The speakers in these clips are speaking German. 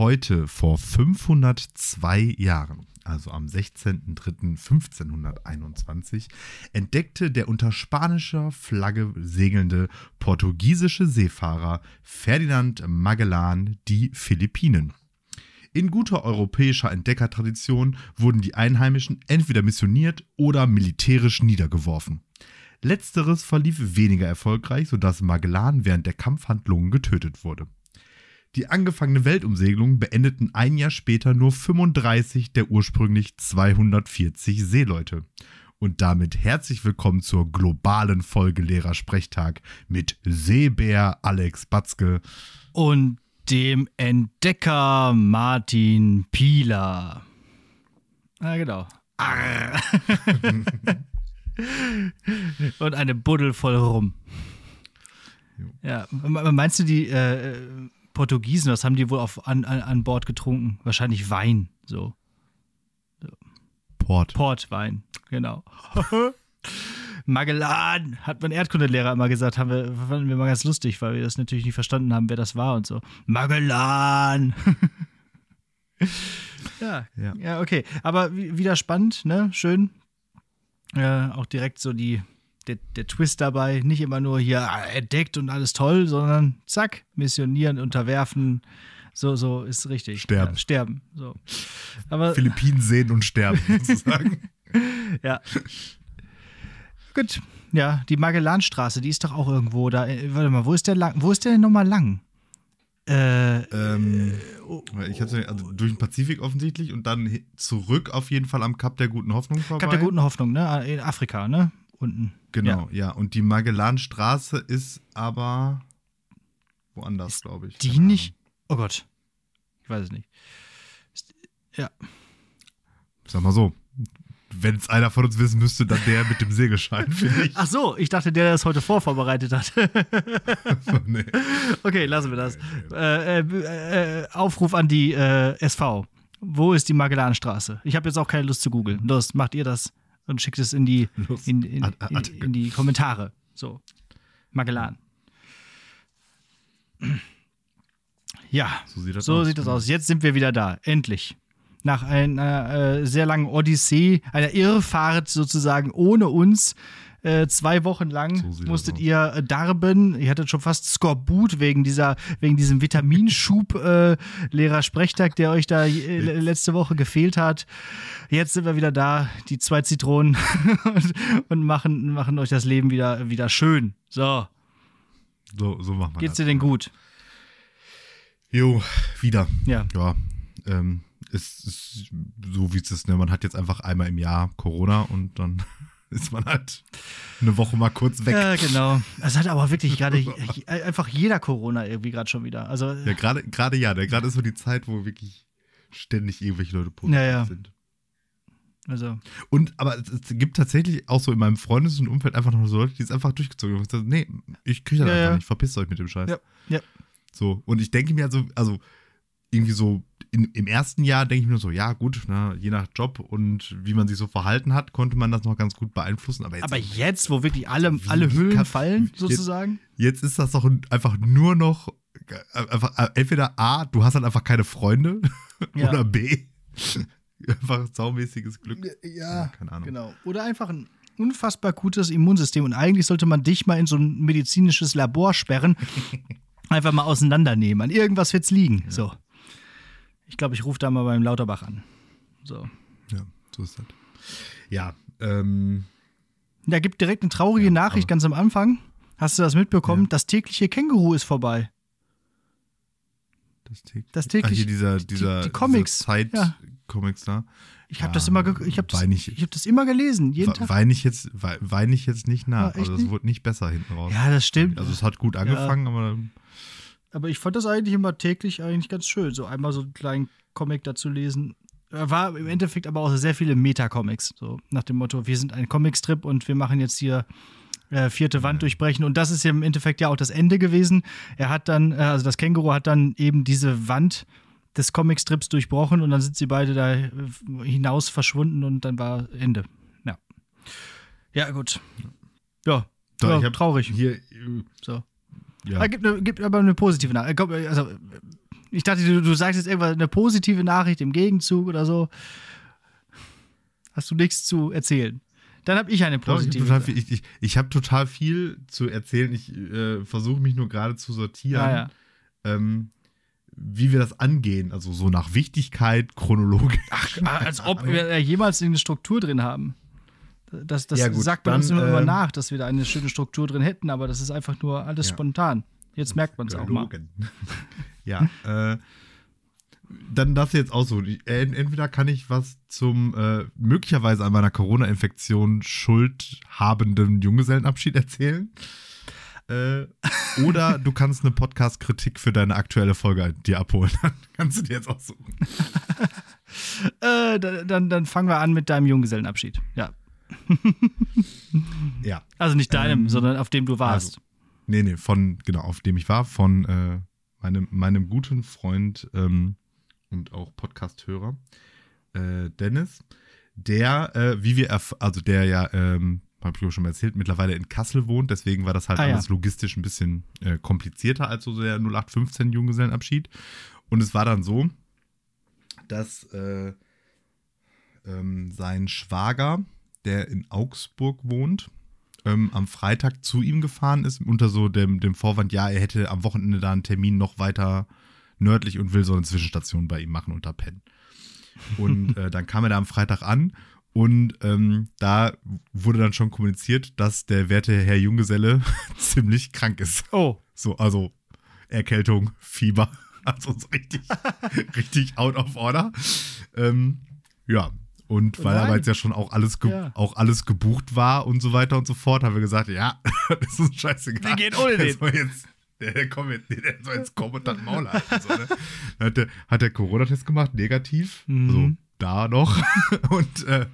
Heute, vor 502 Jahren, also am 16.03.1521, entdeckte der unter spanischer Flagge segelnde portugiesische Seefahrer Ferdinand Magellan die Philippinen. In guter europäischer Entdeckertradition wurden die Einheimischen entweder missioniert oder militärisch niedergeworfen. Letzteres verlief weniger erfolgreich, sodass Magellan während der Kampfhandlungen getötet wurde. Die angefangene Weltumsegelung beendeten ein Jahr später nur 35 der ursprünglich 240 Seeleute. Und damit herzlich willkommen zur globalen Folge Lehrersprechtag mit Seebär Alex Batzke und dem Entdecker Martin Pieler. Ah, genau. Arr. und eine Buddel voll rum. Ja, meinst du, die äh, Portugiesen, was haben die wohl auf, an, an Bord getrunken? Wahrscheinlich Wein, so. Port. Portwein, genau. Magellan, hat mein Erdkundelehrer immer gesagt, haben wir, fanden wir mal ganz lustig, weil wir das natürlich nicht verstanden haben, wer das war und so. Magellan! ja, ja, ja, okay. Aber wieder spannend, ne? Schön. Äh, auch direkt so die, der, der Twist dabei. Nicht immer nur hier ah, entdeckt und alles toll, sondern zack, missionieren, unterwerfen. So, so ist richtig. Sterben. Ja, sterben. So. Aber, Philippinen sehen und sterben, sozusagen. ja. Gut. Ja, die Magellanstraße, die ist doch auch irgendwo da. Äh, warte mal, wo ist der lang? Wo ist der nochmal lang? Äh, ähm, ich hatte also durch den Pazifik offensichtlich und dann zurück auf jeden Fall am Kap der Guten Hoffnung vorbei. Kap der Guten Hoffnung, ne? In Afrika, ne? Unten. Genau, ja. ja. Und die Magellanstraße ist aber woanders, glaube ich. Die nicht? Oh Gott. Ich weiß es nicht. Ja. Sag mal so, wenn es einer von uns wissen müsste, dann der mit dem Segelschein, finde ich. Ach so, ich dachte, der, der das heute vorvorbereitet hat. nee. Okay, lassen wir das. Äh, äh, äh, Aufruf an die äh, SV. Wo ist die Magellanstraße? Ich habe jetzt auch keine Lust zu googeln. Los, macht ihr das und schickt es in die, in, in, in, in die Kommentare. So. Magellan. Ja, so sieht das, so aus. Sieht das aus. Jetzt sind wir wieder da. Endlich nach einer äh, sehr langen Odyssee, einer Irrfahrt sozusagen ohne uns. Äh, zwei Wochen lang so musstet ihr äh, darben. Ihr hattet schon fast Skorbut wegen dieser, wegen diesem Vitaminschub äh, Lehrer Sprechtag, der euch da äh, letzte Woche gefehlt hat. Jetzt sind wir wieder da, die zwei Zitronen und, und, machen, machen euch das Leben wieder, wieder schön. So. So, so machen wir Geht's dir denn gut? Jo, wieder. Ja. Ja. Ähm, ist, ist so wie es ist, ne? Man hat jetzt einfach einmal im Jahr Corona und dann ist man halt eine Woche mal kurz weg. Ja, genau. Es hat aber wirklich gerade einfach jeder Corona irgendwie gerade schon wieder. Also ja, gerade gerade ja, ne? gerade ist so die Zeit, wo wirklich ständig irgendwelche Leute positiv ja, ja. sind. Also. Und aber es, es, gibt tatsächlich auch so in meinem Freundes- und Umfeld einfach noch so Leute, die es einfach durchgezogen haben. Sagen, nee, ich kriege das ja, einfach nicht. Verpisst euch mit dem Scheiß. Ja. ja. So, und ich denke mir also, also irgendwie so in, im ersten Jahr denke ich mir so, ja gut, ne, je nach Job und wie man sich so verhalten hat, konnte man das noch ganz gut beeinflussen. Aber jetzt, aber jetzt wo wirklich alle, alle Hüllen kann, fallen, sozusagen? Jetzt, jetzt, ist das doch einfach nur noch, einfach, entweder A, du hast halt einfach keine Freunde ja. oder B, einfach saumäßiges Glück. Ja, keine Ahnung. genau. Oder einfach ein unfassbar gutes Immunsystem und eigentlich sollte man dich mal in so ein medizinisches Labor sperren. einfach mal auseinandernehmen. An irgendwas wird es liegen. Ja. So. Ich glaube, ich rufe da mal beim Lauterbach an. So. Ja, so ist das. Ja, ähm. Da gibt direkt eine traurige ja, Nachricht ganz am Anfang. Hast du das mitbekommen? Ja. Das tägliche Känguru ist vorbei. Das, täglich, das tägliche. Ah, dieser, dieser, die, die Comics. Zeit-Comics da. Ich habe das immer, ich habe das, ich hab das immer gelesen, jeden Tag. Weine ich jetzt, weine ich jetzt nicht nach. also es wurde nicht besser hinten raus. Ja, das stimmt. Also es hat gut angefangen, aber aber ich fand das eigentlich immer täglich eigentlich ganz schön, so einmal so einen kleinen Comic dazu lesen. War im Endeffekt aber auch sehr viele Meta-Comics, so nach dem Motto, wir sind ein Comicstrip und wir machen jetzt hier äh, vierte Wand durchbrechen. Und das ist ja im Endeffekt ja auch das Ende gewesen. Er hat dann, äh, also das Känguru hat dann eben diese Wand des Comicstrips durchbrochen und dann sind sie beide da äh, hinaus verschwunden und dann war Ende. Ja. Ja, gut. Ja, ja, ja traurig. Hier, so. Ja. Ah, gibt, gibt, aber eine positive Nachricht. Also, Ich dachte, du, du sagst jetzt irgendwas, eine positive Nachricht im Gegenzug oder so. Hast du nichts zu erzählen? Dann habe ich eine positive. Doch, ich, ich, ich, ich habe total viel zu erzählen. Ich äh, versuche mich nur gerade zu sortieren, ja, ja. Ähm, wie wir das angehen. Also so nach Wichtigkeit, chronologisch. Ach, als ob wir jemals eine Struktur drin haben. Das, das ja, gut, sagt man uns immer, äh, nach, dass wir da eine schöne Struktur drin hätten, aber das ist einfach nur alles ja. spontan. Jetzt merkt man es auch mal. ja, äh, dann das jetzt auch so. Entweder kann ich was zum äh, möglicherweise an meiner Corona-Infektion schuldhabenden Junggesellenabschied erzählen. Äh, oder du kannst eine Podcast-Kritik für deine aktuelle Folge dir abholen. Dann kannst du dir jetzt aussuchen. äh, dann, dann fangen wir an mit deinem Junggesellenabschied. Ja. ja. Also nicht deinem, ähm, sondern auf dem du warst. Also, nee, nee, von, genau, auf dem ich war, von äh, meinem, meinem guten Freund ähm, und auch Podcast-Hörer, äh, Dennis, der, äh, wie wir, also der ja, ähm, habe ich schon mal erzählt, mittlerweile in Kassel wohnt, deswegen war das halt ah, alles ja. logistisch ein bisschen äh, komplizierter als so der 0815 Junggesellenabschied. Und es war dann so, dass äh, ähm, sein Schwager, der in Augsburg wohnt, ähm, am Freitag zu ihm gefahren ist, unter so dem, dem Vorwand, ja, er hätte am Wochenende da einen Termin noch weiter nördlich und will so eine Zwischenstation bei ihm machen unter Penn. Und äh, dann kam er da am Freitag an und ähm, da wurde dann schon kommuniziert, dass der werte Herr Junggeselle ziemlich krank ist. Oh. So, also Erkältung, Fieber, also so richtig, richtig out of order. Ähm, ja, und weil Nein. aber jetzt ja schon auch alles, ja. auch alles gebucht war und so weiter und so fort, haben wir gesagt, ja, das ist scheißegal. Wir gehen ohne den. Jetzt, der, der, komm jetzt, der soll jetzt kommen und dann Maul halten. So, ne? hat, der, hat der Corona-Test gemacht, negativ. Mhm. Also da noch. und äh,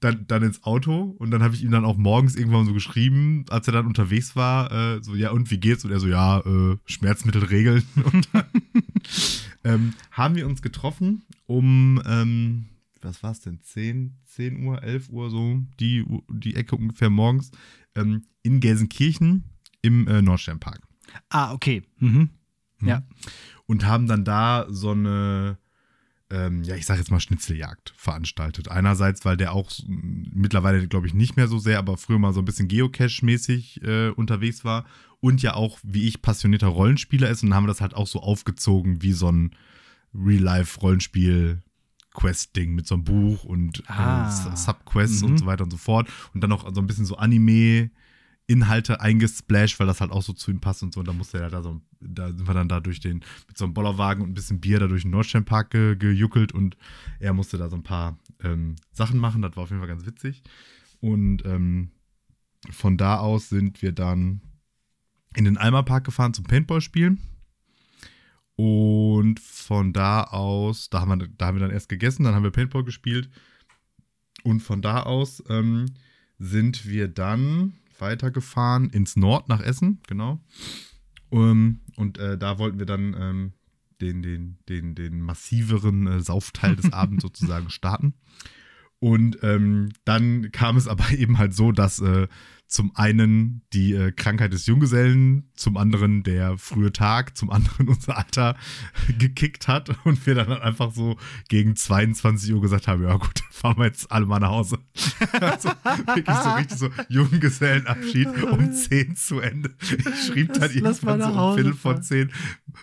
dann, dann ins Auto und dann habe ich ihm dann auch morgens irgendwann so geschrieben, als er dann unterwegs war, äh, so, ja, und wie geht's? Und er so, ja, äh, Schmerzmittel regeln. Und dann ähm, haben wir uns getroffen um ähm, was war es denn, 10, 10 Uhr, 11 Uhr so, die, die Ecke ungefähr morgens, ähm, in Gelsenkirchen im äh, Nordsternpark. Ah, okay. Mhm. mhm. Ja. Und haben dann da so eine, ähm, ja, ich sag jetzt mal Schnitzeljagd veranstaltet. Einerseits, weil der auch mittlerweile, glaube ich, nicht mehr so sehr, aber früher mal so ein bisschen Geocache-mäßig äh, unterwegs war und ja auch, wie ich, passionierter Rollenspieler ist und haben das halt auch so aufgezogen wie so ein Real-Life-Rollenspiel Quest-Ding mit so einem Buch und äh, ah. äh, Subquests mhm. und so weiter und so fort. Und dann noch so ein bisschen so Anime-Inhalte eingesplashed, weil das halt auch so zu ihm passt und so. Und da musste er da so, da sind wir dann da durch den, mit so einem Bollerwagen und ein bisschen Bier da durch den Nordsternpark ge, gejuckelt und er musste da so ein paar ähm, Sachen machen. Das war auf jeden Fall ganz witzig. Und ähm, von da aus sind wir dann in den Alma Park gefahren zum Paintball spielen. Und von da aus, da haben, wir, da haben wir dann erst gegessen, dann haben wir Paintball gespielt. Und von da aus ähm, sind wir dann weitergefahren ins Nord nach Essen, genau. Um, ähm, und äh, da wollten wir dann ähm, den, den, den, den massiveren äh, Saufteil des Abends sozusagen starten. Und ähm, dann kam es aber eben halt so, dass äh, zum einen die äh, Krankheit des Junggesellen, zum anderen der frühe Tag, zum anderen unser Alter gekickt hat und wir dann halt einfach so gegen 22 Uhr gesagt haben, ja gut, fahren wir jetzt alle mal nach Hause. also wirklich so richtig so Junggesellenabschied um 10 zu Ende. Ich schrieb dann irgendwann so um Viertel von 10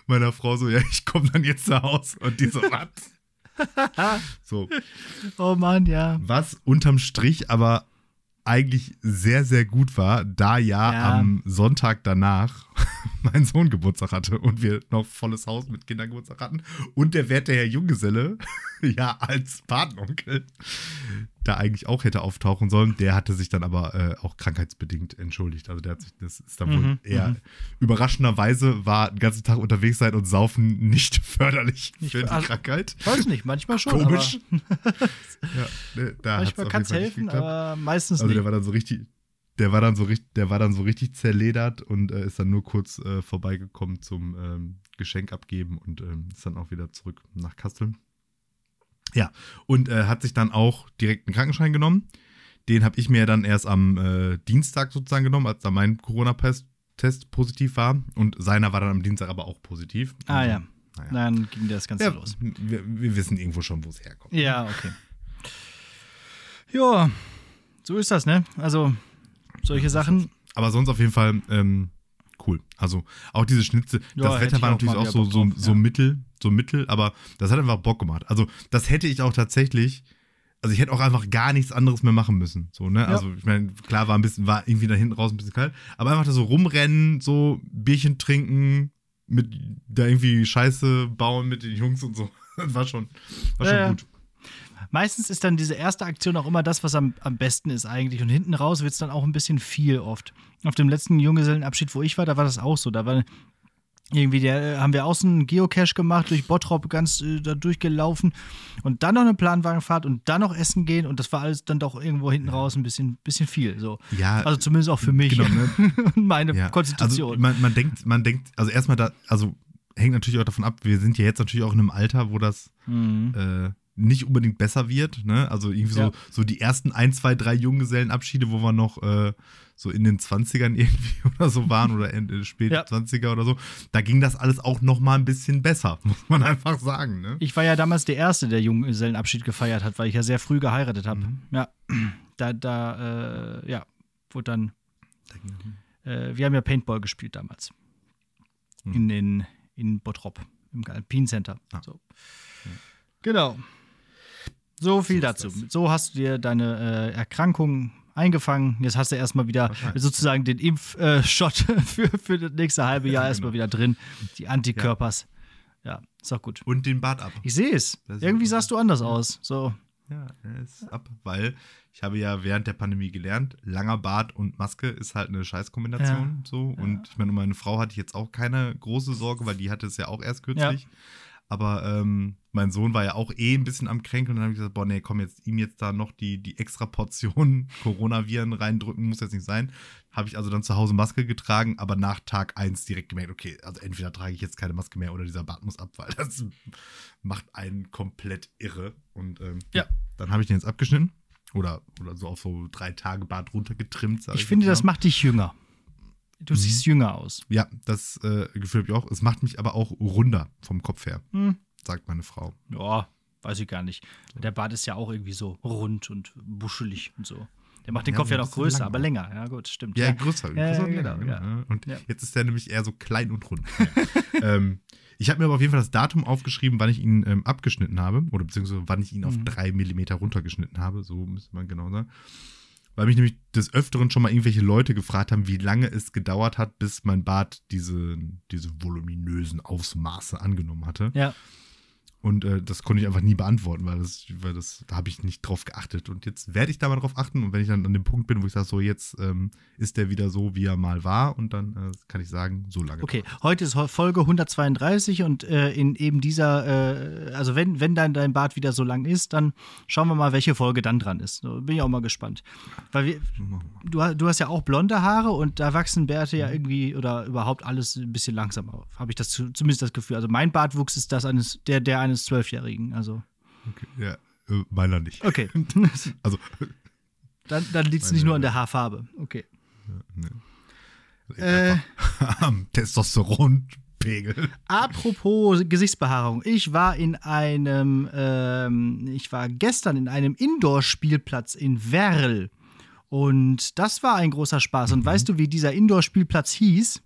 meiner Frau so, ja, ich komme dann jetzt nach Hause und die so, was? so. Oh Mann, ja. Was unterm Strich aber eigentlich sehr, sehr gut war, da ja, ja. am Sonntag danach mein Sohn Geburtstag hatte und wir noch volles Haus mit Kindergeburtstag hatten und der werte Herr Junggeselle, ja, als Patenonkel, da eigentlich auch hätte auftauchen sollen. Der hatte sich dann aber äh, auch krankheitsbedingt entschuldigt. Also der hat sich, das ist dann mhm, wohl eher mhm. überraschenderweise war den ganzen Tag unterwegs sein und saufen nicht förderlich nicht für die also, Krankheit. Weiß nicht, manchmal schon. Komisch. ja, ne, manchmal kann es helfen, aber meistens also nicht. Also der war dann so richtig, der war dann so richtig, der war dann so richtig zerledert und äh, ist dann nur kurz äh, vorbeigekommen zum ähm, Geschenk abgeben und ähm, ist dann auch wieder zurück nach Kassel. Ja, und äh, hat sich dann auch direkt einen Krankenschein genommen. Den habe ich mir dann erst am äh, Dienstag sozusagen genommen, als da mein Corona-Test positiv war. Und seiner war dann am Dienstag aber auch positiv. Ah also, ja. naja. dann ging das Ganze ja, los. Wir, wir, wissen irgendwo schon, wo es herkommt. Ja, okay. Ja, so ist das, ne? Also, solche Sachen. Aber sonst auf jeden Fall ähm, cool. Also, auch diese Schnitze. Ja, das Wetter war natürlich auch, auch so, so, so ja. mittel, so mittel, aber das hat einfach Bock gemacht. Also, das hätte ich auch tatsächlich also ich hätte auch einfach gar nichts anderes mehr machen müssen. So, ne? Ja. Also ich meine, klar war ein bisschen, war irgendwie da hinten raus ein bisschen kalt, aber einfach da so rumrennen, so Bierchen trinken, mit da irgendwie Scheiße bauen mit den Jungs und so. Das war schon, war schon ja, gut. Meistens ist dann diese erste Aktion auch immer das, was am, am besten ist eigentlich. Und hinten raus wird es dann auch ein bisschen viel oft. Auf dem letzten Junggesellenabschied, wo ich war, da war das auch so. Da war irgendwie der, äh, haben wir außen Geocache gemacht, durch Bottrop ganz äh, da durchgelaufen und dann noch eine Planwagenfahrt und dann noch essen gehen und das war alles dann doch irgendwo hinten raus ein bisschen, bisschen viel. So. Ja, also zumindest auch für mich genau, ne? und meine ja. Konstitution. Also man, man, denkt, man denkt, also erstmal da, also hängt natürlich auch davon ab, wir sind ja jetzt natürlich auch in einem Alter, wo das mhm. äh, nicht unbedingt besser wird. Ne? Also irgendwie so, ja. so die ersten ein, zwei, drei Junggesellenabschiede, wo wir noch äh, so in den 20ern irgendwie oder so waren oder in, spät ja. 20er oder so, da ging das alles auch noch mal ein bisschen besser, muss man einfach sagen. Ne? Ich war ja damals der Erste, der Junggesellenabschied gefeiert hat, weil ich ja sehr früh geheiratet habe. Mhm. Ja, da, da, äh, ja, wurde dann, äh, wir haben ja Paintball gespielt damals. Mhm. In, in, in Bottrop, im Alpine Center. Ah. So. Ja. Genau. So viel so dazu. So hast du dir deine äh, Erkrankung eingefangen. Jetzt hast du erstmal wieder sozusagen den Impfshot äh, für, für das nächste halbe Jahr erstmal genau. wieder drin. Die Antikörpers. Ja. ja, ist auch gut. Und den Bart ab. Ich sehe es. Irgendwie sahst du anders aus. So. Ja, er ist ab, weil ich habe ja während der Pandemie gelernt, langer Bart und Maske ist halt eine Scheißkombination. Ja. So. Und ich meine, um meine Frau hatte ich jetzt auch keine große Sorge, weil die hatte es ja auch erst kürzlich. Aber ähm, mein Sohn war ja auch eh ein bisschen am Kränkeln und dann habe ich gesagt, boah, nee, komm, jetzt ihm jetzt da noch die, die extra Portion Coronaviren reindrücken, muss jetzt nicht sein. Habe ich also dann zu Hause Maske getragen, aber nach Tag 1 direkt gemerkt, okay, also entweder trage ich jetzt keine Maske mehr oder dieser Bart muss ab, weil das macht einen komplett irre. Und ähm, ja. dann habe ich den jetzt abgeschnitten oder, oder so auf so drei Tage Bart runtergetrimmt. Ich, ich finde, das macht dich jünger. Du mhm. siehst jünger aus. Ja, das äh, Gefühl habe ich auch. Es macht mich aber auch runder vom Kopf her, hm. sagt meine Frau. Ja, weiß ich gar nicht. Der Bart ist ja auch irgendwie so rund und buschelig und so. Der macht den ja, Kopf ja noch größer, aber länger. Ja, gut, stimmt. Ja, ja. größer. Ja, größer genau, länger, genau. Und jetzt ist der nämlich eher so klein und rund. ähm, ich habe mir aber auf jeden Fall das Datum aufgeschrieben, wann ich ihn ähm, abgeschnitten habe, oder beziehungsweise wann ich ihn mhm. auf drei Millimeter runtergeschnitten habe, so müsste man genau sagen weil mich nämlich des Öfteren schon mal irgendwelche Leute gefragt haben, wie lange es gedauert hat, bis mein Bart diese, diese voluminösen Ausmaße angenommen hatte. Ja. Und äh, das konnte ich einfach nie beantworten, weil das, weil das, da habe ich nicht drauf geachtet. Und jetzt werde ich da mal drauf achten. Und wenn ich dann an dem Punkt bin, wo ich sage, so jetzt ähm, ist der wieder so, wie er mal war, und dann äh, kann ich sagen, so lange. Okay, heute ist Folge 132 und äh, in eben dieser, äh, also wenn, wenn dein, dein Bart wieder so lang ist, dann schauen wir mal, welche Folge dann dran ist. Bin ich auch mal gespannt. Weil wir, du, du hast ja auch blonde Haare und da wachsen Bärte ja irgendwie oder überhaupt alles ein bisschen langsamer. Habe ich das zumindest das Gefühl. Also mein Bartwuchs ist das eines, der, der eines Zwölfjährigen. Also. Okay, ja, äh, meiner nicht. Okay. also. Dann, dann liegt es nicht nur an der Haarfarbe. Okay. Ja, nee. äh, am Testosteronpegel. Apropos Gesichtsbehaarung. Ich war in einem, ähm, ich war gestern in einem Indoor-Spielplatz in Werl. Und das war ein großer Spaß. Und mhm. weißt du, wie dieser Indoor-Spielplatz hieß?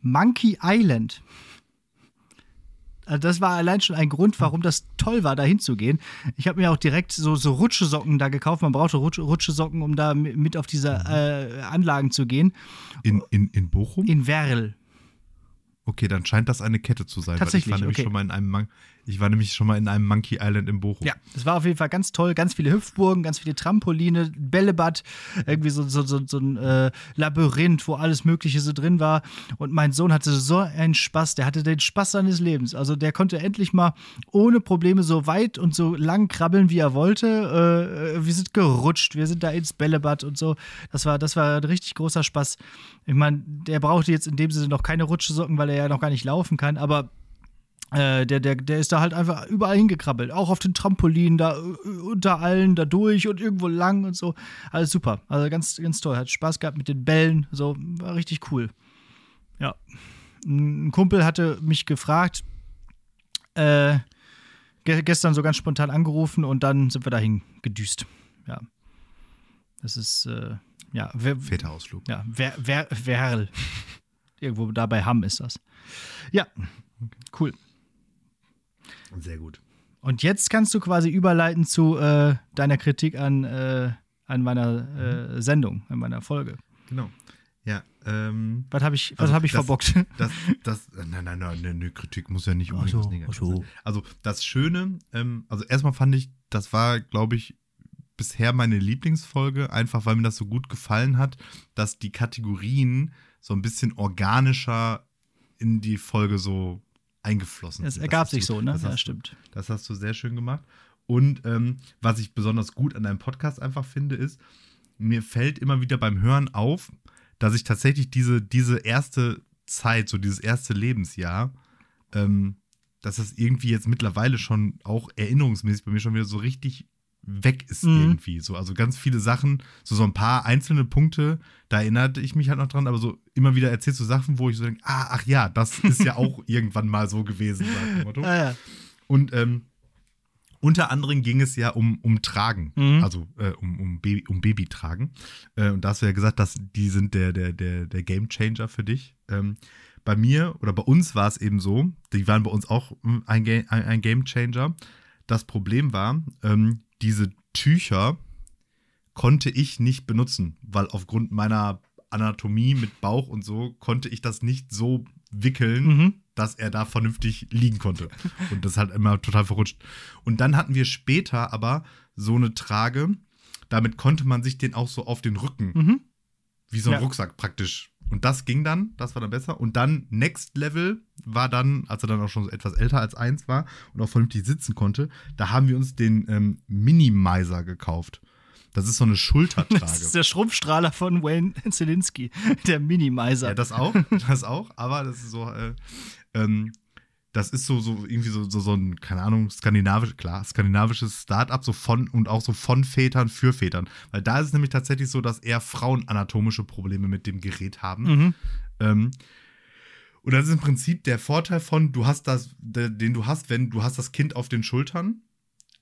Monkey Island. Also das war allein schon ein Grund, warum das toll war, da hinzugehen. Ich habe mir auch direkt so, so Rutschesocken da gekauft. Man brauchte Rutsch, Rutschesocken, um da mit auf diese äh, Anlagen zu gehen. In, in, in Bochum? In Werl. Okay, dann scheint das eine Kette zu sein. Tatsächlich, weil ich war nämlich okay. schon mal in einem Mon ich war nämlich schon mal in einem Monkey Island in Bochum. Ja, es war auf jeden Fall ganz toll. Ganz viele Hüpfburgen, ganz viele Trampoline, Bällebad, irgendwie so, so, so, so ein äh, Labyrinth, wo alles Mögliche so drin war. Und mein Sohn hatte so einen Spaß. Der hatte den Spaß seines Lebens. Also der konnte endlich mal ohne Probleme so weit und so lang krabbeln, wie er wollte. Äh, wir sind gerutscht, wir sind da ins Bällebad und so. Das war, das war ein richtig großer Spaß. Ich meine, der brauchte jetzt in dem Sinne noch keine Rutschesocken, weil er ja noch gar nicht laufen kann. Aber äh, der, der, der ist da halt einfach überall hingekrabbelt. Auch auf den Trampolinen, da äh, unter allen, da durch und irgendwo lang und so. Alles super. Also ganz, ganz toll. Hat Spaß gehabt mit den Bällen. So, war richtig cool. Ja. ein Kumpel hatte mich gefragt, äh, gestern so ganz spontan angerufen und dann sind wir dahin gedüst. Ja. Das ist, äh, ja. Väterausflug. Ja, Wer, Wer, Werl. Irgendwo da bei Hamm ist das. Ja, cool. Sehr gut. Und jetzt kannst du quasi überleiten zu äh, deiner Kritik an, äh, an meiner äh, Sendung, an meiner Folge. Genau. Ja, ähm, was habe ich, was also hab ich das, verbockt? Das, das, nein, nein, nein, eine Kritik muss ja nicht unbedingt so, was Negatives so. sein. Also das Schöne, ähm, also erstmal fand ich, das war, glaube ich, bisher meine Lieblingsfolge, einfach weil mir das so gut gefallen hat, dass die Kategorien so ein bisschen organischer in die Folge so eingeflossen sind. Es ergab sich du, so, ne? Das ja, stimmt. Das hast du sehr schön gemacht. Und ähm, was ich besonders gut an deinem Podcast einfach finde, ist, mir fällt immer wieder beim Hören auf, dass ich tatsächlich diese, diese erste Zeit, so dieses erste Lebensjahr, ähm, dass das irgendwie jetzt mittlerweile schon auch erinnerungsmäßig bei mir schon wieder so richtig weg ist mhm. irgendwie. So, also ganz viele Sachen, so, so ein paar einzelne Punkte, da erinnerte ich mich halt noch dran, aber so immer wieder erzählst du Sachen, wo ich so denke, ah, ach ja, das ist ja auch irgendwann mal so gewesen, Motto. Ah, ja. Und ähm, unter anderem ging es ja um, um Tragen, mhm. also äh, um, um, Baby, um Babytragen. Äh, und da hast du ja gesagt, dass die sind der, der, der, der Game Changer für dich. Ähm, bei mir oder bei uns war es eben so, die waren bei uns auch hm, ein, Ga ein, ein Game Changer. Das Problem war, ähm, diese Tücher konnte ich nicht benutzen, weil aufgrund meiner Anatomie mit Bauch und so konnte ich das nicht so wickeln, mhm dass er da vernünftig liegen konnte. Und das hat immer total verrutscht. Und dann hatten wir später aber so eine Trage, damit konnte man sich den auch so auf den Rücken, mhm. wie so ein ja. Rucksack praktisch. Und das ging dann, das war dann besser. Und dann Next Level war dann, als er dann auch schon so etwas älter als eins war und auch vernünftig sitzen konnte, da haben wir uns den ähm, Minimizer gekauft. Das ist so eine Schultertrage. Das ist der Schrumpfstrahler von Wayne Zielinski, der Minimizer. Ja, das auch, das auch, aber das ist so, äh, ähm, das ist so, so irgendwie so, so, so ein, keine Ahnung, skandinavisch, klar, skandinavisches Start-up, so von und auch so von Vätern für Vätern. Weil da ist es nämlich tatsächlich so, dass eher Frauen anatomische Probleme mit dem Gerät haben. Mhm. Ähm, und das ist im Prinzip der Vorteil von, du hast das, den du hast, wenn du hast das Kind auf den Schultern,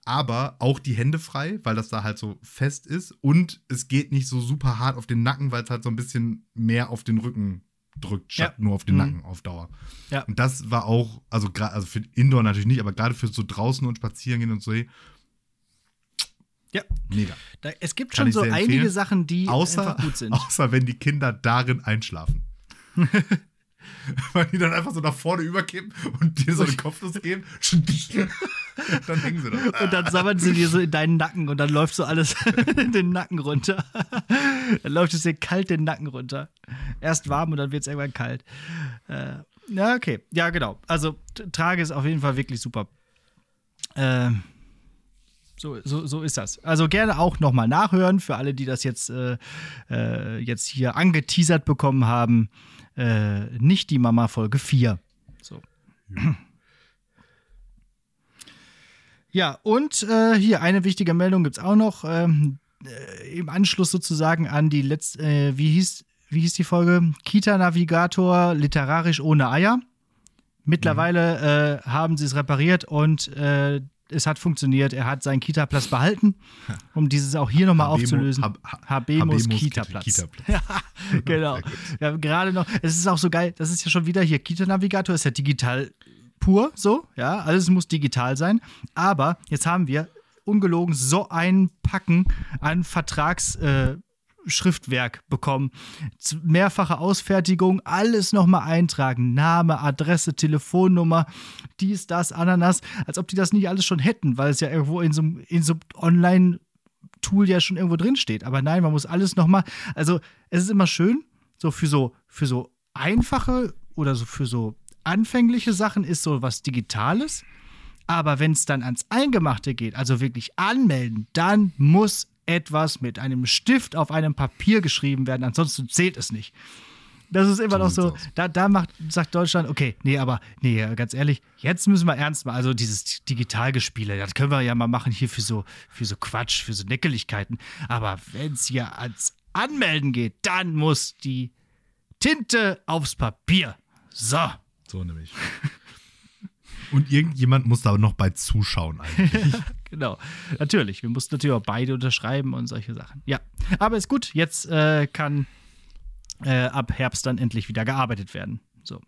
aber auch die Hände frei, weil das da halt so fest ist. Und es geht nicht so super hart auf den Nacken, weil es halt so ein bisschen mehr auf den Rücken drückt, statt ja. nur auf den mhm. Nacken auf Dauer. Ja. Und das war auch, also gerade, also für Indoor natürlich nicht, aber gerade für so draußen und spazieren gehen und so, ja. Mega. Da, es gibt Kann schon so einige Sachen, die außer, einfach gut sind. Außer wenn die Kinder darin einschlafen. Weil die dann einfach so nach vorne überkippen und dir so einen Kopfnuss geben. dann hängen sie da. Und dann sammeln sie dir so in deinen Nacken und dann läuft so alles den Nacken runter. Dann läuft es dir kalt den Nacken runter. Erst warm und dann wird es irgendwann kalt. Äh, ja, okay. Ja, genau. Also, Trage ist auf jeden Fall wirklich super. Äh, so, so, so ist das. Also gerne auch nochmal nachhören für alle, die das jetzt, äh, äh jetzt hier angeteasert bekommen haben äh, nicht die Mama Folge 4. So. Ja. Ja, und äh, hier eine wichtige Meldung gibt es auch noch. Ähm, äh, Im Anschluss sozusagen an die letzte, äh, wie, hieß, wie hieß die Folge? Kita-Navigator literarisch ohne Eier. Mittlerweile mhm. haben sie es repariert und äh, es hat funktioniert. Er hat seinen Kita-Platz behalten, um dieses auch hier nochmal aufzulösen. Hab, Habemus Kita-Platz. Kita ja, genau. Ja, gerade noch. Es ist auch so geil. Das ist ja schon wieder hier. Kita-Navigator ist ja digital pur, so. Ja, alles muss digital sein. Aber jetzt haben wir ungelogen so ein Packen an Vertrags. Äh, Schriftwerk bekommen. Mehrfache Ausfertigung, alles nochmal eintragen. Name, Adresse, Telefonnummer, dies, das, Ananas. Als ob die das nicht alles schon hätten, weil es ja irgendwo in so, in so Online- Tool ja schon irgendwo drin steht. Aber nein, man muss alles nochmal. Also, es ist immer schön, so für so, für so einfache oder so für so anfängliche Sachen ist so was Digitales. Aber wenn es dann ans Eingemachte geht, also wirklich anmelden, dann muss etwas mit einem Stift auf einem Papier geschrieben werden, ansonsten zählt es nicht. Das ist immer noch so, da, da macht, sagt Deutschland, okay, nee, aber nee, ganz ehrlich, jetzt müssen wir ernst mal, also dieses Digitalgespiele, das können wir ja mal machen hier für so, für so Quatsch, für so Neckeligkeiten. Aber wenn es hier ans Anmelden geht, dann muss die Tinte aufs Papier. So. So nämlich. Und irgendjemand muss da noch bei zuschauen eigentlich. genau, natürlich. Wir mussten natürlich auch beide unterschreiben und solche Sachen. Ja, aber ist gut. Jetzt äh, kann äh, ab Herbst dann endlich wieder gearbeitet werden. So.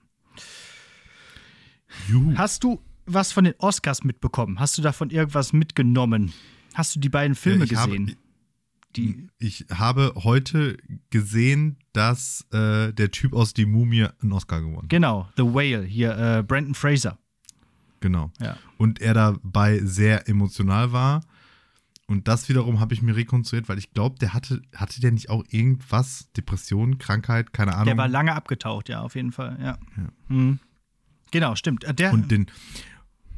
Juhu. Hast du was von den Oscars mitbekommen? Hast du davon irgendwas mitgenommen? Hast du die beiden Filme ja, gesehen? Habe, die ich habe heute gesehen, dass äh, der Typ aus Die Mumie einen Oscar gewonnen hat. Genau, The Whale, hier, äh, Brandon Fraser. Genau. Ja. Und er dabei sehr emotional war. Und das wiederum habe ich mir rekonstruiert, weil ich glaube, der hatte, hatte der nicht auch irgendwas, Depression, Krankheit, keine Ahnung. Der war lange abgetaucht, ja, auf jeden Fall, ja. ja. Mhm. Genau, stimmt. Äh, der, und, den,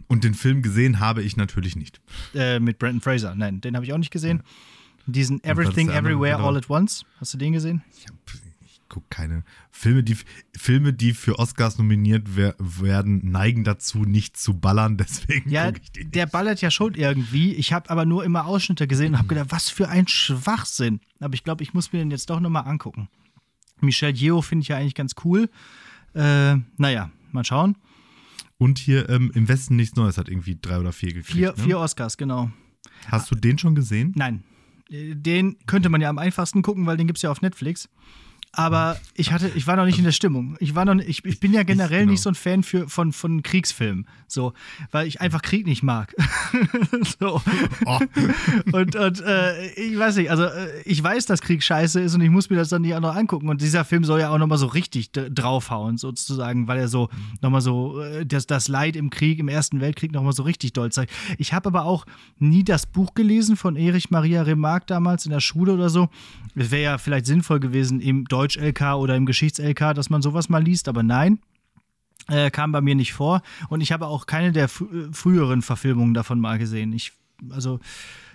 und den Film gesehen habe ich natürlich nicht. Äh, mit Brandon Fraser, nein, den habe ich auch nicht gesehen. Ja. Diesen Everything Everywhere All at Once, hast du den gesehen? Ich habe gucke keine Filme, die Filme, die für Oscars nominiert wer werden, neigen dazu, nicht zu ballern. Deswegen ja, ich die der ballert ja schon irgendwie. Ich habe aber nur immer Ausschnitte gesehen und habe gedacht, was für ein Schwachsinn. Aber ich glaube, ich muss mir den jetzt doch nochmal angucken. Michel Yeoh finde ich ja eigentlich ganz cool. Äh, naja, mal schauen. Und hier ähm, im Westen nichts Neues hat irgendwie drei oder vier gekriegt. Vier, ne? vier Oscars, genau. Hast du den schon gesehen? Nein. Äh, den könnte man ja am einfachsten gucken, weil den gibt es ja auf Netflix aber ich hatte, ich war noch nicht in der Stimmung. Ich war noch, ich, ich bin ja generell genau. nicht so ein Fan für, von, von Kriegsfilmen, so, weil ich einfach Krieg nicht mag. so. Oh. Und, und äh, ich weiß nicht, also äh, ich weiß, dass Krieg scheiße ist und ich muss mir das dann nicht auch noch angucken. Und dieser Film soll ja auch nochmal so richtig draufhauen, sozusagen, weil er so nochmal so äh, das, das Leid im Krieg, im Ersten Weltkrieg nochmal so richtig doll zeigt. Ich habe aber auch nie das Buch gelesen von Erich Maria Remarque damals in der Schule oder so. Es wäre ja vielleicht sinnvoll gewesen, im Deutschen Deutsch-LK oder im Geschichts-LK, dass man sowas mal liest, aber nein. Äh, kam bei mir nicht vor. Und ich habe auch keine der fr früheren Verfilmungen davon mal gesehen. Ich, also,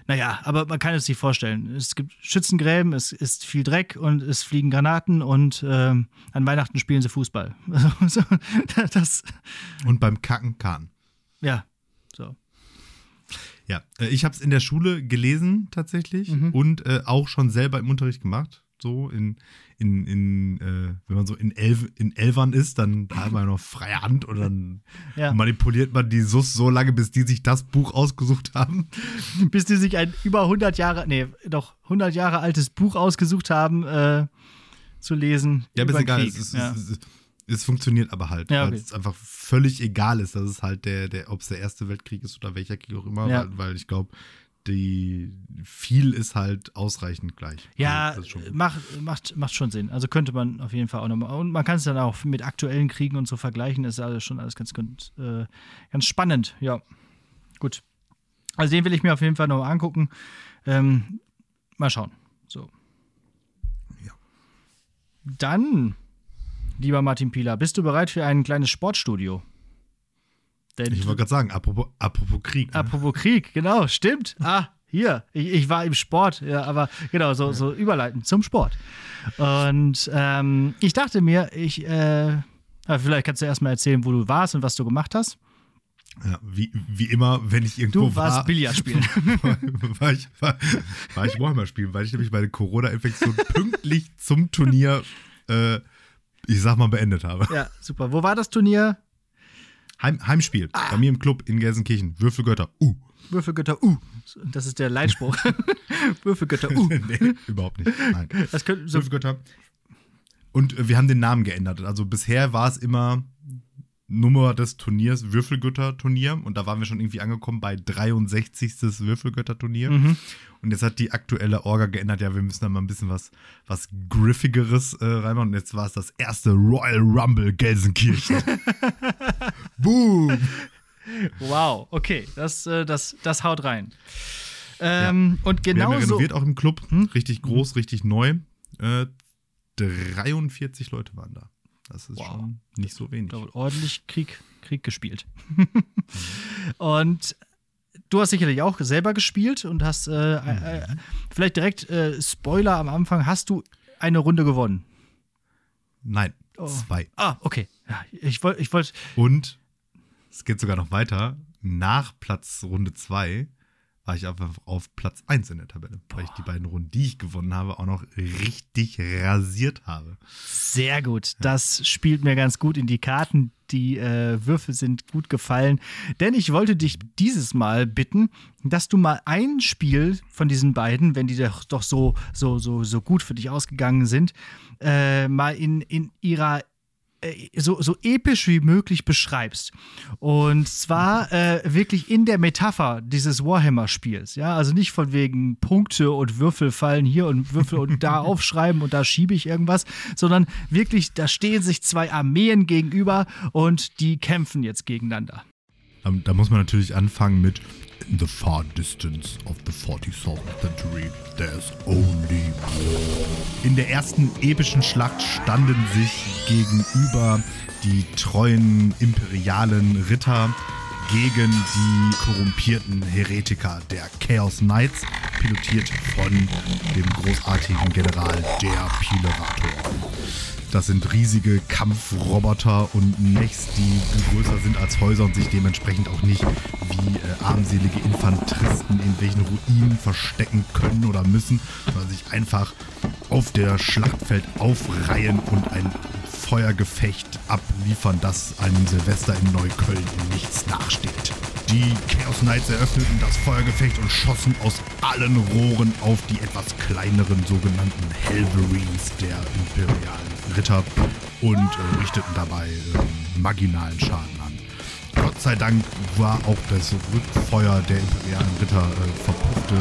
naja, aber man kann es sich vorstellen. Es gibt Schützengräben, es ist viel Dreck und es fliegen Granaten und äh, an Weihnachten spielen sie Fußball. Also, das und beim Kacken Kahn. Ja, so. Ja, äh, ich habe es in der Schule gelesen tatsächlich mhm. und äh, auch schon selber im Unterricht gemacht so in, in, in äh, wenn man so in, Elf, in Elfern ist, dann hat man noch freie Hand und dann ja. manipuliert man die SUS so lange, bis die sich das Buch ausgesucht haben. bis die sich ein über 100 Jahre, nee, doch 100 Jahre altes Buch ausgesucht haben, äh, zu lesen. Ja, ist egal. Es, ist, ja. es, es, es, funktioniert aber halt, ja, okay. weil es einfach völlig egal ist, dass es halt der, der ob es der Erste Weltkrieg ist oder welcher Krieg auch immer, weil, weil ich glaube, die viel ist halt ausreichend gleich. Ja, also macht, macht, macht schon Sinn. Also könnte man auf jeden Fall auch nochmal. Und man kann es dann auch mit aktuellen Kriegen und so vergleichen. Das ist alles schon alles ganz, ganz, äh, ganz spannend. Ja, gut. Also den will ich mir auf jeden Fall nochmal angucken. Ähm, mal schauen. So. Ja. Dann, lieber Martin Pieler, bist du bereit für ein kleines Sportstudio? Denn ich wollte gerade sagen, apropos, apropos Krieg. Ne? Apropos Krieg, genau, stimmt. Ah, hier, ich, ich, war im Sport, ja, aber genau, so, so überleitend zum Sport. Und ähm, ich dachte mir, ich, äh, vielleicht kannst du erstmal erzählen, wo du warst und was du gemacht hast. Ja, wie, wie immer, wenn ich irgendwo du warst war. Billard spielen. war, war, ich, war, war ich Warhammer spielen, weil ich nämlich meine Corona-Infektion pünktlich zum Turnier, äh, ich sag mal, beendet habe. Ja, super. Wo war das Turnier? Heim, Heimspiel. Ah. Bei mir im Club in Gelsenkirchen. Würfelgötter. Uh. Würfelgötter. Uh. Das ist der Leitspruch. Würfelgötter. Uh. nee, überhaupt nicht. Nein. Das könnte so Würfelgötter. Und äh, wir haben den Namen geändert. Also bisher war es immer Nummer des Turniers Würfelgötter-Turnier und da waren wir schon irgendwie angekommen bei 63. Würfelgötter-Turnier. Mhm. Und jetzt hat die aktuelle Orga geändert, ja, wir müssen da mal ein bisschen was, was Griffigeres äh, reinmachen. Und jetzt war es das erste Royal Rumble Gelsenkirchen. Boom! Wow, okay, das, äh, das, das haut rein. Ähm, ja. Und genau wir haben ja renoviert auch im Club, hm? richtig groß, richtig neu. Äh, 43 Leute waren da. Das ist wow. schon nicht so wenig. Da wird ordentlich Krieg, Krieg gespielt. und du hast sicherlich auch selber gespielt und hast äh, äh, mhm. vielleicht direkt äh, Spoiler am Anfang. Hast du eine Runde gewonnen? Nein, oh. zwei. Ah, okay. Ja, ich wollte. Ich wollt und es geht sogar noch weiter. Nach Platz Runde zwei war ich einfach auf Platz 1 in der Tabelle, Boah. weil ich die beiden Runden, die ich gewonnen habe, auch noch richtig rasiert habe. Sehr gut. Das spielt mir ganz gut in die Karten. Die äh, Würfel sind gut gefallen. Denn ich wollte dich dieses Mal bitten, dass du mal ein Spiel von diesen beiden, wenn die doch, doch so, so, so, so gut für dich ausgegangen sind, äh, mal in, in ihrer so, so episch wie möglich beschreibst. Und zwar äh, wirklich in der Metapher dieses Warhammer-Spiels. Ja, also nicht von wegen Punkte und Würfel fallen hier und Würfel und da aufschreiben und da schiebe ich irgendwas, sondern wirklich, da stehen sich zwei Armeen gegenüber und die kämpfen jetzt gegeneinander. Ähm, da muss man natürlich anfangen mit In the far distance of the 47th century, there's only war. In der ersten epischen Schlacht standen sich gegenüber die treuen imperialen Ritter gegen die korrumpierten Heretiker der Chaos Knights, pilotiert von dem großartigen General der Pilerator. Das sind riesige Kampfroboter und Mechs, die größer sind als Häuser und sich dementsprechend auch nicht wie äh, armselige Infanteristen in welchen Ruinen verstecken können oder müssen, sondern sich einfach auf der Schlachtfeld aufreihen und ein Feuergefecht abliefern, das einem Silvester in Neukölln nichts nachsteht. Die Chaos Knights eröffneten das Feuergefecht und schossen aus allen Rohren auf die etwas kleineren sogenannten Helverines der imperialen Ritter und äh, richteten dabei äh, marginalen Schaden an. Gott sei Dank war auch das Rückfeuer der imperialen Ritter äh, verpuffte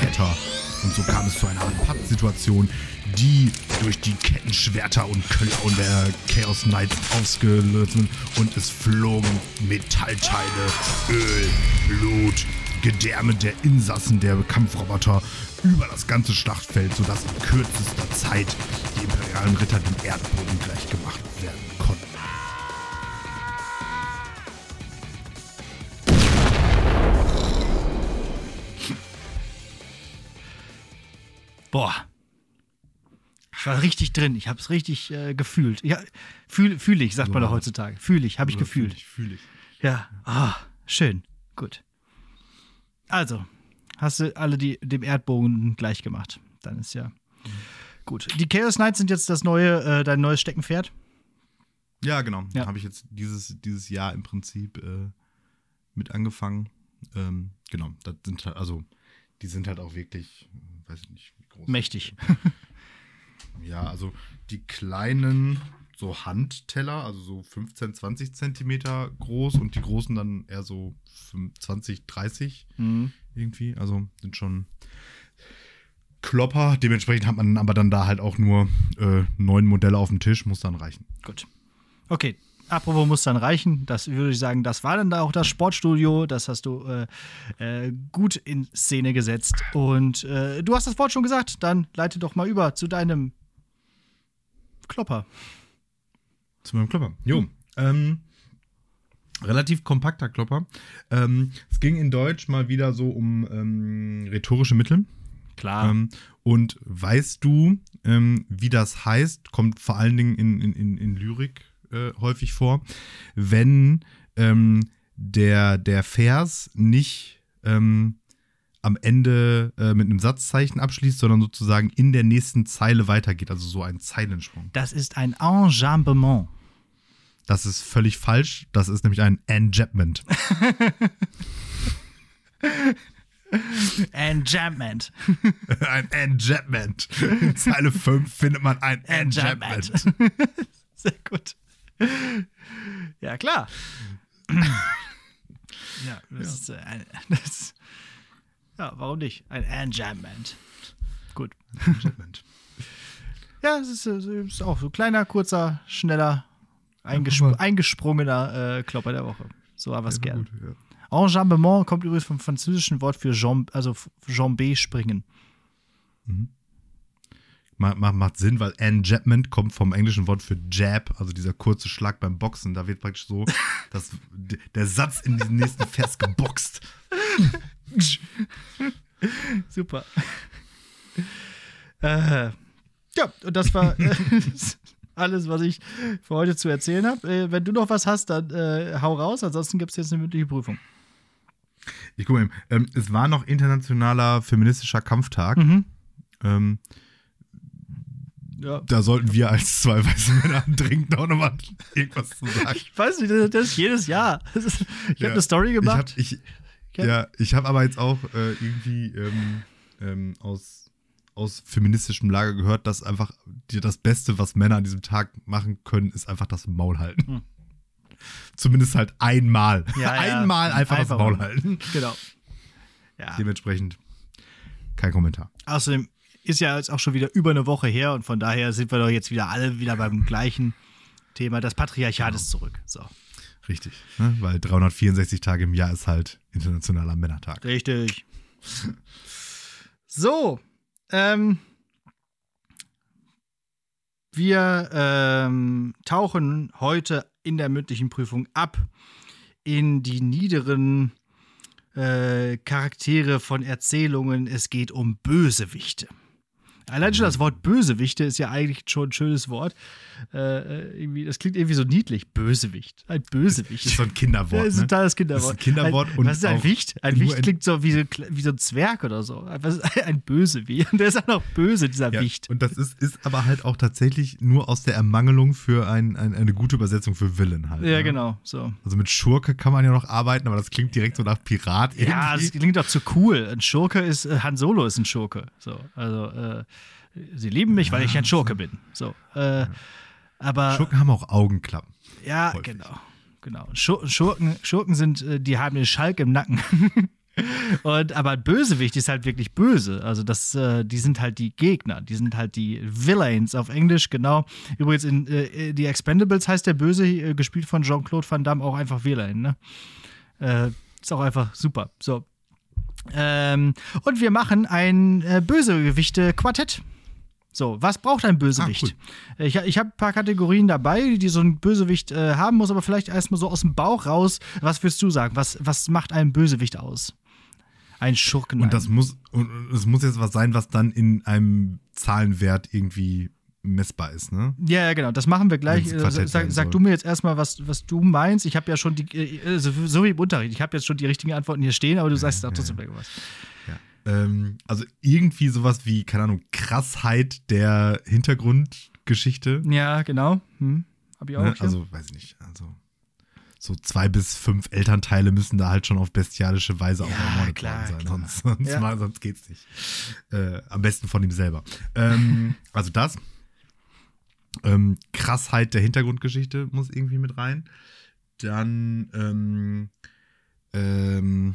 Wetter und so kam es zu einer Pattsituation, die durch die Kettenschwerter und Klauen der Chaos Knights ausgelöst sind. Und es flogen Metallteile, Öl, Blut, Gedärme der Insassen der Kampfroboter über das ganze Schlachtfeld, sodass in kürzester Zeit die imperialen Ritter dem Erdboden gleichgemacht werden Boah. Ich war richtig drin. Ich habe es richtig äh, gefühlt. Ja, fühle fühl ich, sagt so man doch heutzutage. Fühle ich, habe ich gefühlt. Fühle ich, fühle ich. Ja, ah, schön. Gut. Also, hast du alle die, dem Erdbogen gleich gemacht. Dann ist ja mhm. gut. Die Chaos Knights sind jetzt das neue, äh, dein neues Steckenpferd. Ja, genau. Ja. Habe ich jetzt dieses, dieses Jahr im Prinzip äh, mit angefangen. Ähm, genau, das sind halt, also die sind halt auch wirklich, weiß ich nicht, groß. Mächtig. ja, also die kleinen so Handteller, also so 15, 20 Zentimeter groß und die großen dann eher so 20, 30 mhm. irgendwie. Also sind schon Klopper. Dementsprechend hat man aber dann da halt auch nur äh, neun Modelle auf dem Tisch, muss dann reichen. Gut. Okay, apropos muss dann reichen, das würde ich sagen, das war dann da auch das Sportstudio, das hast du äh, äh, gut in Szene gesetzt. Und äh, du hast das Wort schon gesagt, dann leite doch mal über zu deinem Klopper. Zu meinem Klopper. Jo. Hm. Ähm, relativ kompakter Klopper. Ähm, es ging in Deutsch mal wieder so um ähm, rhetorische Mittel. Klar. Ähm, und weißt du, ähm, wie das heißt, kommt vor allen Dingen in, in, in, in Lyrik äh, häufig vor, wenn ähm, der, der Vers nicht ähm, am Ende äh, mit einem Satzzeichen abschließt, sondern sozusagen in der nächsten Zeile weitergeht, also so ein Zeilensprung. Das ist ein Enjambement. Das ist völlig falsch. Das ist nämlich ein Enjambment. Enjambment. ein Enjambment. In Zeile 5 findet man ein Enjambment. Sehr gut. Ja, klar. ja, das ja. ist ein. Das, ja, warum nicht? Ein Enjambment. Gut. Enjambment. ja, es ist, es ist auch so kleiner, kurzer, schneller Eingesp eingesprungener äh, Klopper der Woche. So aber es gerne. Ja. Enjambement kommt übrigens vom französischen Wort für Jambe, also Jambé springen. Mhm. Macht, macht Sinn, weil Enjabment kommt vom englischen Wort für Jab, also dieser kurze Schlag beim Boxen. Da wird praktisch so dass der Satz in den nächsten Vers geboxt. Super. Äh, ja, und das war. alles, was ich für heute zu erzählen habe. Äh, wenn du noch was hast, dann äh, hau raus. Ansonsten gibt es jetzt eine mündliche Prüfung. Ich gucke mal. Ähm, es war noch internationaler feministischer Kampftag. Mhm. Ähm, ja. Da sollten wir als zwei weiße Männer dringend auch nochmal irgendwas zu sagen. Ich weiß nicht, das ist jedes Jahr. Ist, ich ja. habe eine Story gemacht. Ich hab, ich, ja, ich habe aber jetzt auch äh, irgendwie ähm, ähm, aus, aus feministischem Lager gehört, dass einfach das Beste, was Männer an diesem Tag machen können, ist einfach das Maul halten. Hm. Zumindest halt einmal. Ja, einmal einfach, einfach, das Maul halten. Genau. Dementsprechend kein Kommentar. Außerdem ist ja jetzt auch schon wieder über eine Woche her und von daher sind wir doch jetzt wieder alle wieder beim gleichen Thema. Das Patriarchat genau. ist zurück. So. Richtig, ne? weil 364 Tage im Jahr ist halt Internationaler Männertag. Richtig. so, ähm, wir ähm, tauchen heute in der mündlichen Prüfung ab in die niederen äh, Charaktere von Erzählungen. Es geht um Bösewichte. Allein schon das Wort Bösewichte ist ja eigentlich schon ein schönes Wort. Äh, äh, irgendwie, das klingt irgendwie so niedlich. Bösewicht. Ein Bösewicht. Das ist so ein Kinderwort. Das ist ein ne? totales Kinderwort. Das ist ein Kinderwort. Ein, was ist ein Wicht? Ein Wicht klingt so wie, so wie so ein Zwerg oder so. Ein Bösewicht? Der ist auch noch böse, dieser ja, Wicht. Und das ist, ist aber halt auch tatsächlich nur aus der Ermangelung für ein, ein, eine gute Übersetzung für Villain halt. Ja, ne? genau. So. Also mit Schurke kann man ja noch arbeiten, aber das klingt direkt so nach Pirat. Irgendwie. Ja, das klingt doch zu cool. Ein Schurke ist, äh, Han Solo ist ein Schurke. So, also, äh, sie lieben mich, weil ich ein Schurke bin. So, äh, aber Schurken haben auch Augenklappen. Ja, häufig. genau, genau. Schurken, Schurken sind, äh, die haben den Schalk im Nacken. Und aber Bösewicht ist halt wirklich böse. Also das, äh, die sind halt die Gegner, die sind halt die Villains auf Englisch, genau. Übrigens in äh, die Expendables heißt der Böse, äh, gespielt von Jean-Claude Van Damme, auch einfach Villain, ne? Äh, ist auch einfach super. So. Ähm, und wir machen ein äh, Bösegewichte-Quartett. So, was braucht ein Bösewicht? Ah, cool. Ich, ich habe ein paar Kategorien dabei, die so ein Bösewicht äh, haben muss, aber vielleicht erstmal so aus dem Bauch raus. Was würdest du sagen? Was, was macht ein Bösewicht aus? Ein Schurken. Und das muss, und es muss jetzt was sein, was dann in einem Zahlenwert irgendwie messbar ist, ne? Ja, ja genau. Das machen wir gleich. Äh, sag, sag, du mir jetzt erstmal, was, was du meinst. Ich habe ja schon die, äh, so, so, wie im Unterricht, ich habe jetzt schon die richtigen Antworten hier stehen, aber du sagst ja, trotzdem ja. was. Ähm, also irgendwie sowas wie, keine Ahnung, Krassheit der Hintergrundgeschichte. Ja, genau. Hm. Hab ich auch. Ne? Also, weiß ich nicht. Also, so zwei bis fünf Elternteile müssen da halt schon auf bestialische Weise auch ermordet worden sein. Klar. Sonst, sonst, ja. mal, sonst geht's nicht. Äh, am besten von ihm selber. Ähm, also das. Ähm, Krassheit der Hintergrundgeschichte muss irgendwie mit rein. Dann ähm, ähm,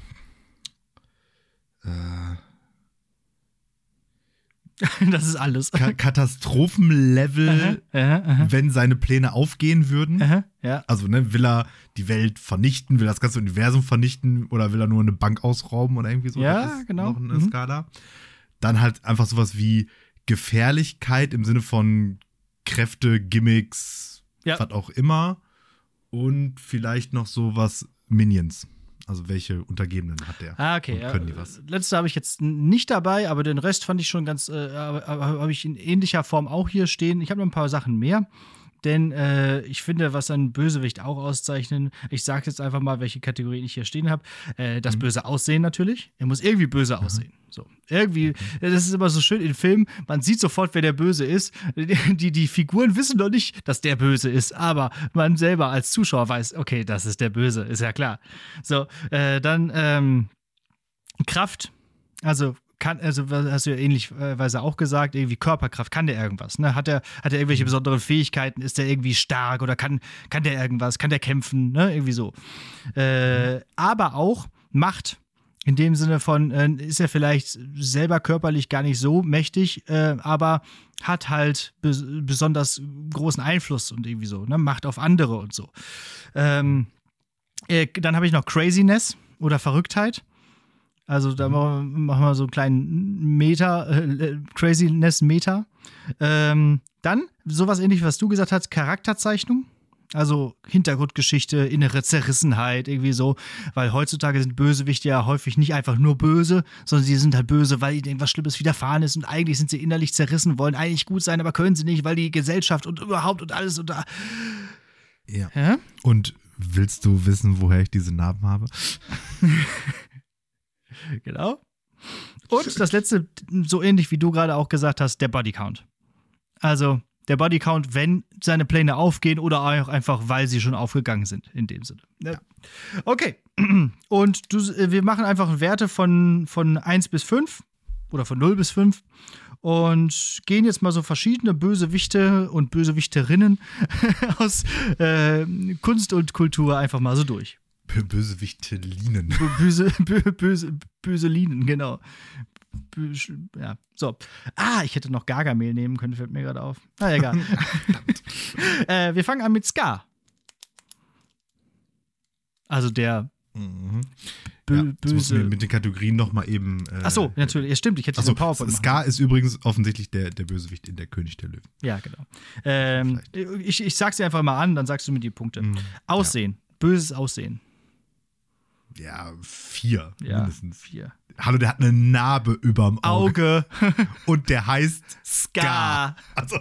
äh, das ist alles. Ka Katastrophenlevel, aha, aha, aha. wenn seine Pläne aufgehen würden. ja. Also, ne, will er die Welt vernichten, will er das ganze Universum vernichten oder will er nur eine Bank ausrauben oder irgendwie so? Ja, genau. Noch eine mhm. Skala. Dann halt einfach sowas wie Gefährlichkeit im Sinne von Kräfte, Gimmicks, ja. was auch immer. Und vielleicht noch sowas Minions. Also welche Untergebenen hat der? Ah, okay. Und können die was? Letzte habe ich jetzt nicht dabei, aber den Rest fand ich schon ganz, äh, habe ich in ähnlicher Form auch hier stehen. Ich habe noch ein paar Sachen mehr. Denn äh, ich finde, was ein Bösewicht auch auszeichnen, ich sage jetzt einfach mal, welche Kategorien ich hier stehen habe. Äh, das mhm. böse Aussehen natürlich. Er muss irgendwie böse mhm. aussehen. So, irgendwie, das ist immer so schön in Filmen, man sieht sofort, wer der Böse ist. Die, die Figuren wissen doch nicht, dass der Böse ist, aber man selber als Zuschauer weiß, okay, das ist der Böse, ist ja klar. So, äh, dann ähm, Kraft, also kann, also hast du ja ähnlichweise auch gesagt, irgendwie Körperkraft, kann der irgendwas? Ne? Hat er hat er irgendwelche besonderen Fähigkeiten? Ist der irgendwie stark oder kann, kann der irgendwas? Kann der kämpfen? Ne? Irgendwie so. Äh, aber auch Macht. In dem Sinne von, äh, ist er vielleicht selber körperlich gar nicht so mächtig, äh, aber hat halt be besonders großen Einfluss und irgendwie so, ne? Macht auf andere und so. Ähm, äh, dann habe ich noch Craziness oder Verrücktheit. Also da machen wir so einen kleinen Meter, äh, Craziness-Meter. Ähm, dann sowas ähnlich, was du gesagt hast, Charakterzeichnung. Also Hintergrundgeschichte, innere Zerrissenheit, irgendwie so. Weil heutzutage sind Bösewichte ja häufig nicht einfach nur böse, sondern sie sind halt böse, weil ihnen irgendwas Schlimmes widerfahren ist und eigentlich sind sie innerlich zerrissen, wollen eigentlich gut sein, aber können sie nicht, weil die Gesellschaft und überhaupt und alles und da. Ja. ja? Und willst du wissen, woher ich diese Narben habe? Genau. Und das letzte, so ähnlich wie du gerade auch gesagt hast, der Bodycount. Also der Bodycount, wenn seine Pläne aufgehen oder auch einfach, weil sie schon aufgegangen sind, in dem Sinne. Ja. Okay. Und du, äh, wir machen einfach Werte von, von 1 bis 5 oder von 0 bis 5 und gehen jetzt mal so verschiedene Bösewichte und Bösewichterinnen aus äh, Kunst und Kultur einfach mal so durch. Bösewichtelinen. Böse, böse, böse, Böselinen, genau. Ja, so. Ah, ich hätte noch Gargamel nehmen können, fällt mir gerade auf. Na, ah, egal. äh, wir fangen an mit Ska. Also der mhm. Bö ja, böse. mit den Kategorien nochmal eben. Äh, Ach so, natürlich. Ja, stimmt. Ich hätte so PowerPoint. Ska ist übrigens offensichtlich der, der Bösewicht in der König der Löwen. Ja, genau. Ähm, ich, ich sag's dir einfach mal an, dann sagst du mir die Punkte. Mhm. Aussehen. Ja. Böses Aussehen. Ja, vier. Ja, mindestens. Vier. Hallo, der hat eine Narbe überm Auge. Auge. Und der heißt Ska. Also.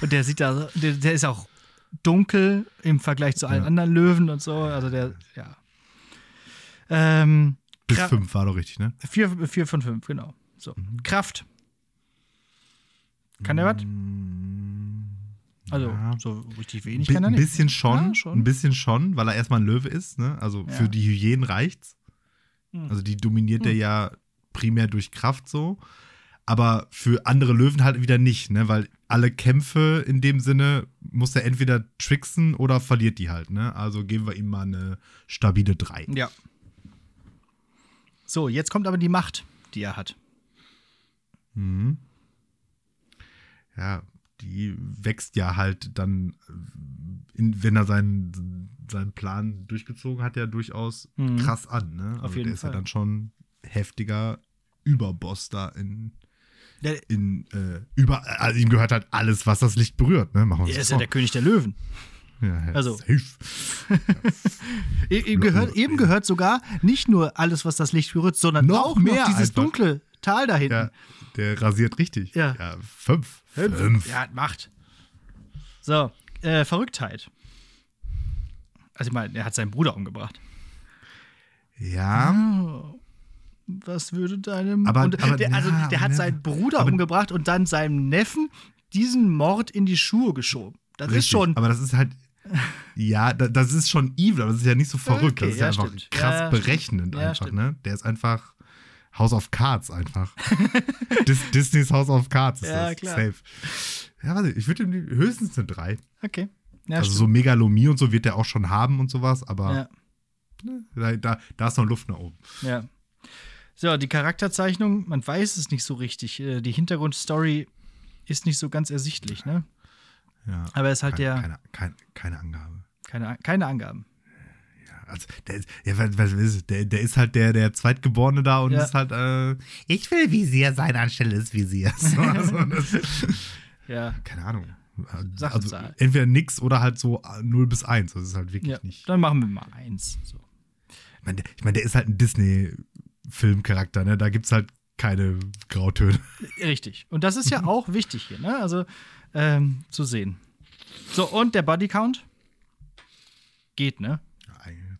und der sieht da, der, der, ist auch dunkel im Vergleich zu allen ja. anderen Löwen und so. Also der, ja. Ähm, Bis fünf war doch richtig, ne? Vier, vier von fünf, genau. So. Mhm. Kraft. Kann der was? Also ja. so richtig wenig kann er nicht. Ein bisschen schon, ja, schon, ein bisschen schon, weil er erstmal ein Löwe ist. Ne? Also ja. für die Hyänen reicht's. Hm. Also die dominiert hm. er ja primär durch Kraft so. Aber für andere Löwen halt wieder nicht, ne? Weil alle Kämpfe in dem Sinne muss er entweder tricksen oder verliert die halt, ne? Also geben wir ihm mal eine stabile 3. Ja. So, jetzt kommt aber die Macht, die er hat. Mhm. Ja, die wächst ja halt dann, in, wenn er seinen, seinen Plan durchgezogen hat, ja durchaus mhm. krass an. Ne? Also Auf jeden der ist ja dann schon heftiger Überboss da in. in äh, über, also ihm gehört halt alles, was das Licht berührt. Ne? Machen er ist ja der König der Löwen. Ja, ja, also. ihm, gehört, eben gehört sogar nicht nur alles, was das Licht berührt, sondern noch auch mehr noch dieses einfach. dunkle Tal da hinten. Ja, der rasiert richtig. Ja. ja fünf. Fünf. Fünf. Ja, macht. So, äh, Verrücktheit. Also ich meine, er hat seinen Bruder umgebracht. Ja. Oh, was würde deinem. Aber, und, aber der, also ja, der hat ne, seinen Bruder umgebracht und dann seinem Neffen diesen Mord in die Schuhe geschoben. Das richtig, ist schon. Aber das ist halt. Ja, das ist schon evil, aber das ist ja nicht so verrückt. Okay, das ist ja, einfach stimmt. krass ja, berechnend einfach, ne? Der ist einfach House of Cards einfach. Dis Disneys House of Cards ist ja, das. Klar. Safe. Ja, warte, ich würde höchstens eine 3. Okay. Ja, also stimmt. so Megalomie und so wird er auch schon haben und sowas, aber ja. ne, da, da, da ist noch Luft nach oben. Ja. So, die Charakterzeichnung, man weiß es nicht so richtig. Äh, die Hintergrundstory ist nicht so ganz ersichtlich, ne? Ja. Aber er ist halt keine, der. Keine, keine, keine Angabe. Keine, keine Angaben. Also, der, der, der ist halt der, der Zweitgeborene da und ja. ist halt, äh, ich will Visier sein anstelle des Visiers. also, ja. Keine Ahnung. Also, entweder nix oder halt so 0 bis 1. Das ist halt wirklich ja, nicht. Dann machen wir mal 1. So. Ich meine, ich mein, der ist halt ein Disney-Filmcharakter, ne? Da gibt es halt keine Grautöne. Richtig. Und das ist ja auch wichtig hier, ne? Also ähm, zu sehen. So, und der Bodycount? Geht, ne?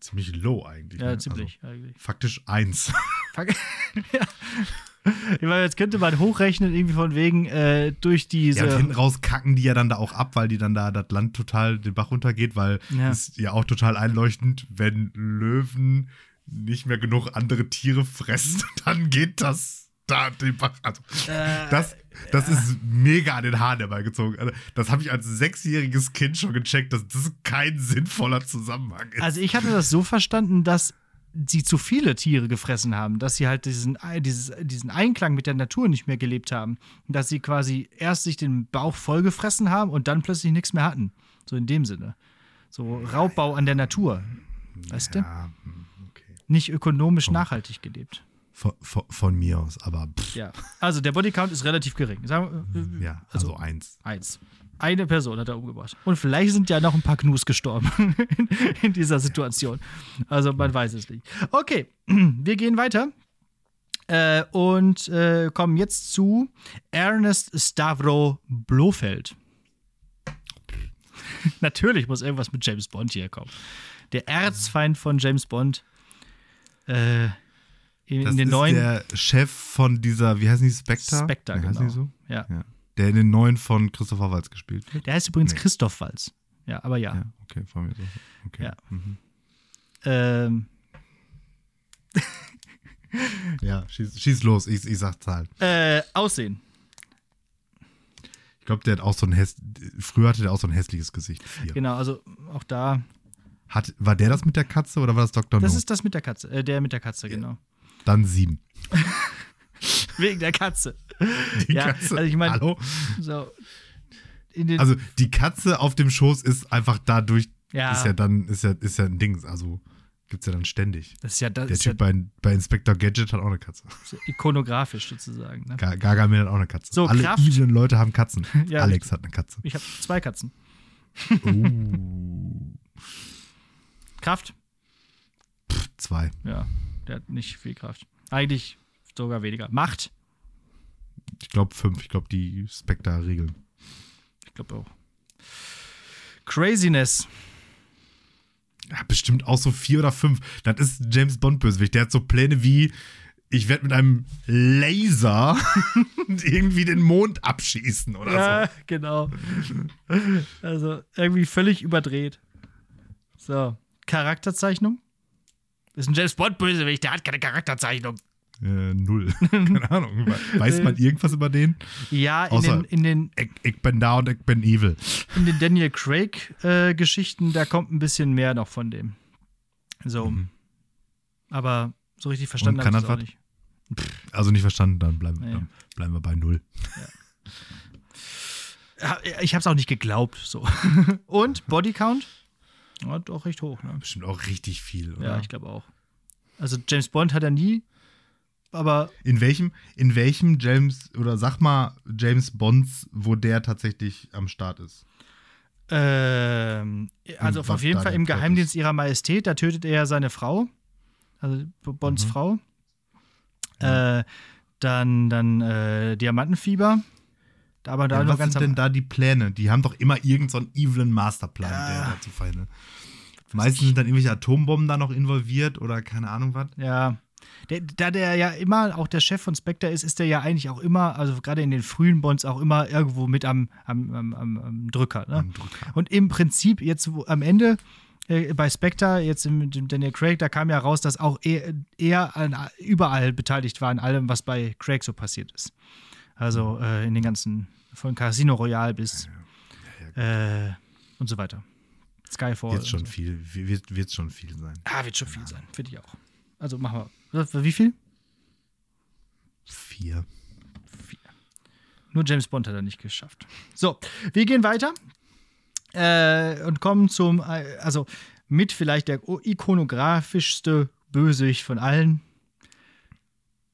Ziemlich low eigentlich. Ja, ne? ziemlich. Also, eigentlich. Faktisch eins. ja. Ich meine, jetzt könnte man hochrechnen, irgendwie von wegen äh, durch diese. Ja, und hinten raus kacken die ja dann da auch ab, weil die dann da das Land total den Bach runtergeht, weil ja. ist ja auch total einleuchtend, wenn Löwen nicht mehr genug andere Tiere fressen, dann geht das da den Bach. Also, äh, das, das ja. ist mega an den Haaren herbeigezogen. Also, das habe ich als sechsjähriges Kind schon gecheckt, dass das kein sinnvoller Zusammenhang ist. Also ich hatte das so verstanden, dass sie zu viele Tiere gefressen haben, dass sie halt diesen, dieses, diesen Einklang mit der Natur nicht mehr gelebt haben. Dass sie quasi erst sich den Bauch vollgefressen haben und dann plötzlich nichts mehr hatten. So in dem Sinne. So Raubbau an der Natur. Weißt ja, du? Okay. Nicht ökonomisch oh. nachhaltig gelebt. Von, von, von, mir aus, aber. Pff. Ja, also der Bodycount ist relativ gering. Sagen, äh, ja, also, also, eins. Eins. Eine Person hat er umgebracht. Und vielleicht sind ja noch ein paar Knus gestorben in, in dieser Situation. Also man weiß es nicht. Okay, wir gehen weiter. Äh, und äh, kommen jetzt zu Ernest Stavro Blofeld. Natürlich muss irgendwas mit James Bond hier kommen. Der Erzfeind von James Bond. Äh, In, das den ist neuen. der Chef von dieser, wie heißen die, Spectre? Spectre, ja, genau. so? Ja. ja. Der in den neuen von Christopher Waltz gespielt wird. Der heißt übrigens Nee. Christoph Walz. Ja, aber ja. Ja, okay, von mir so. Okay. Ja. Mhm. Ähm, Ja, schieß, schieß los, ich, ich sag Zahlen. äh, Aussehen. Ich glaube, der hat auch so ein häss früher hatte der auch so ein hässliches Gesicht. Vier. Genau, also auch da. Hat, war der das mit der Katze oder war das Dr. Das No? ist das mit der Katze. Äh, der mit der Katze, genau. Dann sieben. Wegen der Katze. Die Ja, Katze. also ich mein- Hallo? So. Also die Katze auf dem Schoß ist einfach dadurch, ja, ist ja dann, ist ja, ist ja ein Ding. Also gibt's ja dann ständig. das ist ja, das Der ist ja Typ bei, bei Inspector Gadget hat auch eine Katze. so ikonografisch sozusagen. Ne? Ga- Gargamel hat auch eine Katze. So, Alle Kraft. evilen Leute haben Katzen. Ja. Alex hat eine Katze. Ich habe zwei Katzen. Uh, Kraft? zwei. Ja, der hat nicht viel Kraft. Eigentlich sogar weniger. Macht? Ich glaube fünf. Ich glaube, die Spectre regeln. Ich glaube auch. Craziness. Ja, bestimmt auch so vier oder fünf. Das ist James Bond Bösewicht. Der hat so Pläne wie, ich werde mit einem Laser irgendwie den Mond abschießen oder Ja, genau. Also irgendwie völlig überdreht. So, Charakterzeichnung? Ist ein James Bond Bösewicht, der hat keine Charakterzeichnung. Äh, null. Keine Ahnung. Weiß man irgendwas über den? Ja, in Außer- den, in den, Ich, ich bin da und ich bin evil. in den Daniel Craig äh, da kommt ein bisschen mehr noch von dem. So. Mhm. Aber so richtig verstanden habe ich das auch nicht. Also nicht verstanden, dann bleiben, Nee. dann bleiben wir bei null. Ja, Ich habe es auch nicht geglaubt. So. Und Bodycount? Ja, doch recht hoch. Ne? Bestimmt auch richtig viel, oder? Ja, ich glaube auch. Also James Bond hat er nie, aber In welchem, in welchem James, oder sag mal James Bonds, wo der tatsächlich am Start ist? ähm, also was auf jeden Fall im Geheimdienst ihrer Majestät, da tötet er seine Frau, also Bonds Mhm. Frau. Äh, dann dann äh, Diamantenfieber. Aber da Ja, was sind denn da die Pläne? Die haben doch immer irgendeinen so einen evilen Masterplan, Ja. der dazu verhindert. Meistens sind dann irgendwelche Atombomben da noch involviert oder keine Ahnung was. Ja. Der, da der ja immer auch der Chef von Spectre ist, ist der ja eigentlich auch immer, also gerade in den frühen Bonds auch immer irgendwo mit am, am, am, am, Drücker. Ne? Drücker. Und im Prinzip jetzt am Ende äh, bei Spectre, jetzt mit Daniel Craig, da kam ja raus, dass auch er, er an, überall beteiligt war an allem, was bei Craig so passiert ist. Also äh, in den ganzen, von Casino Royale bis äh, und so weiter. Skyfall. Jetzt schon so. viel, wird, wird schon viel sein. Ah, wird schon viel sein, finde ich auch. Also machen wir. Wie viel? Vier. Nur James Bond hat er nicht geschafft. So, wir gehen weiter äh, und kommen zum, äh, also mit vielleicht der ikonografischste Bösewicht von allen,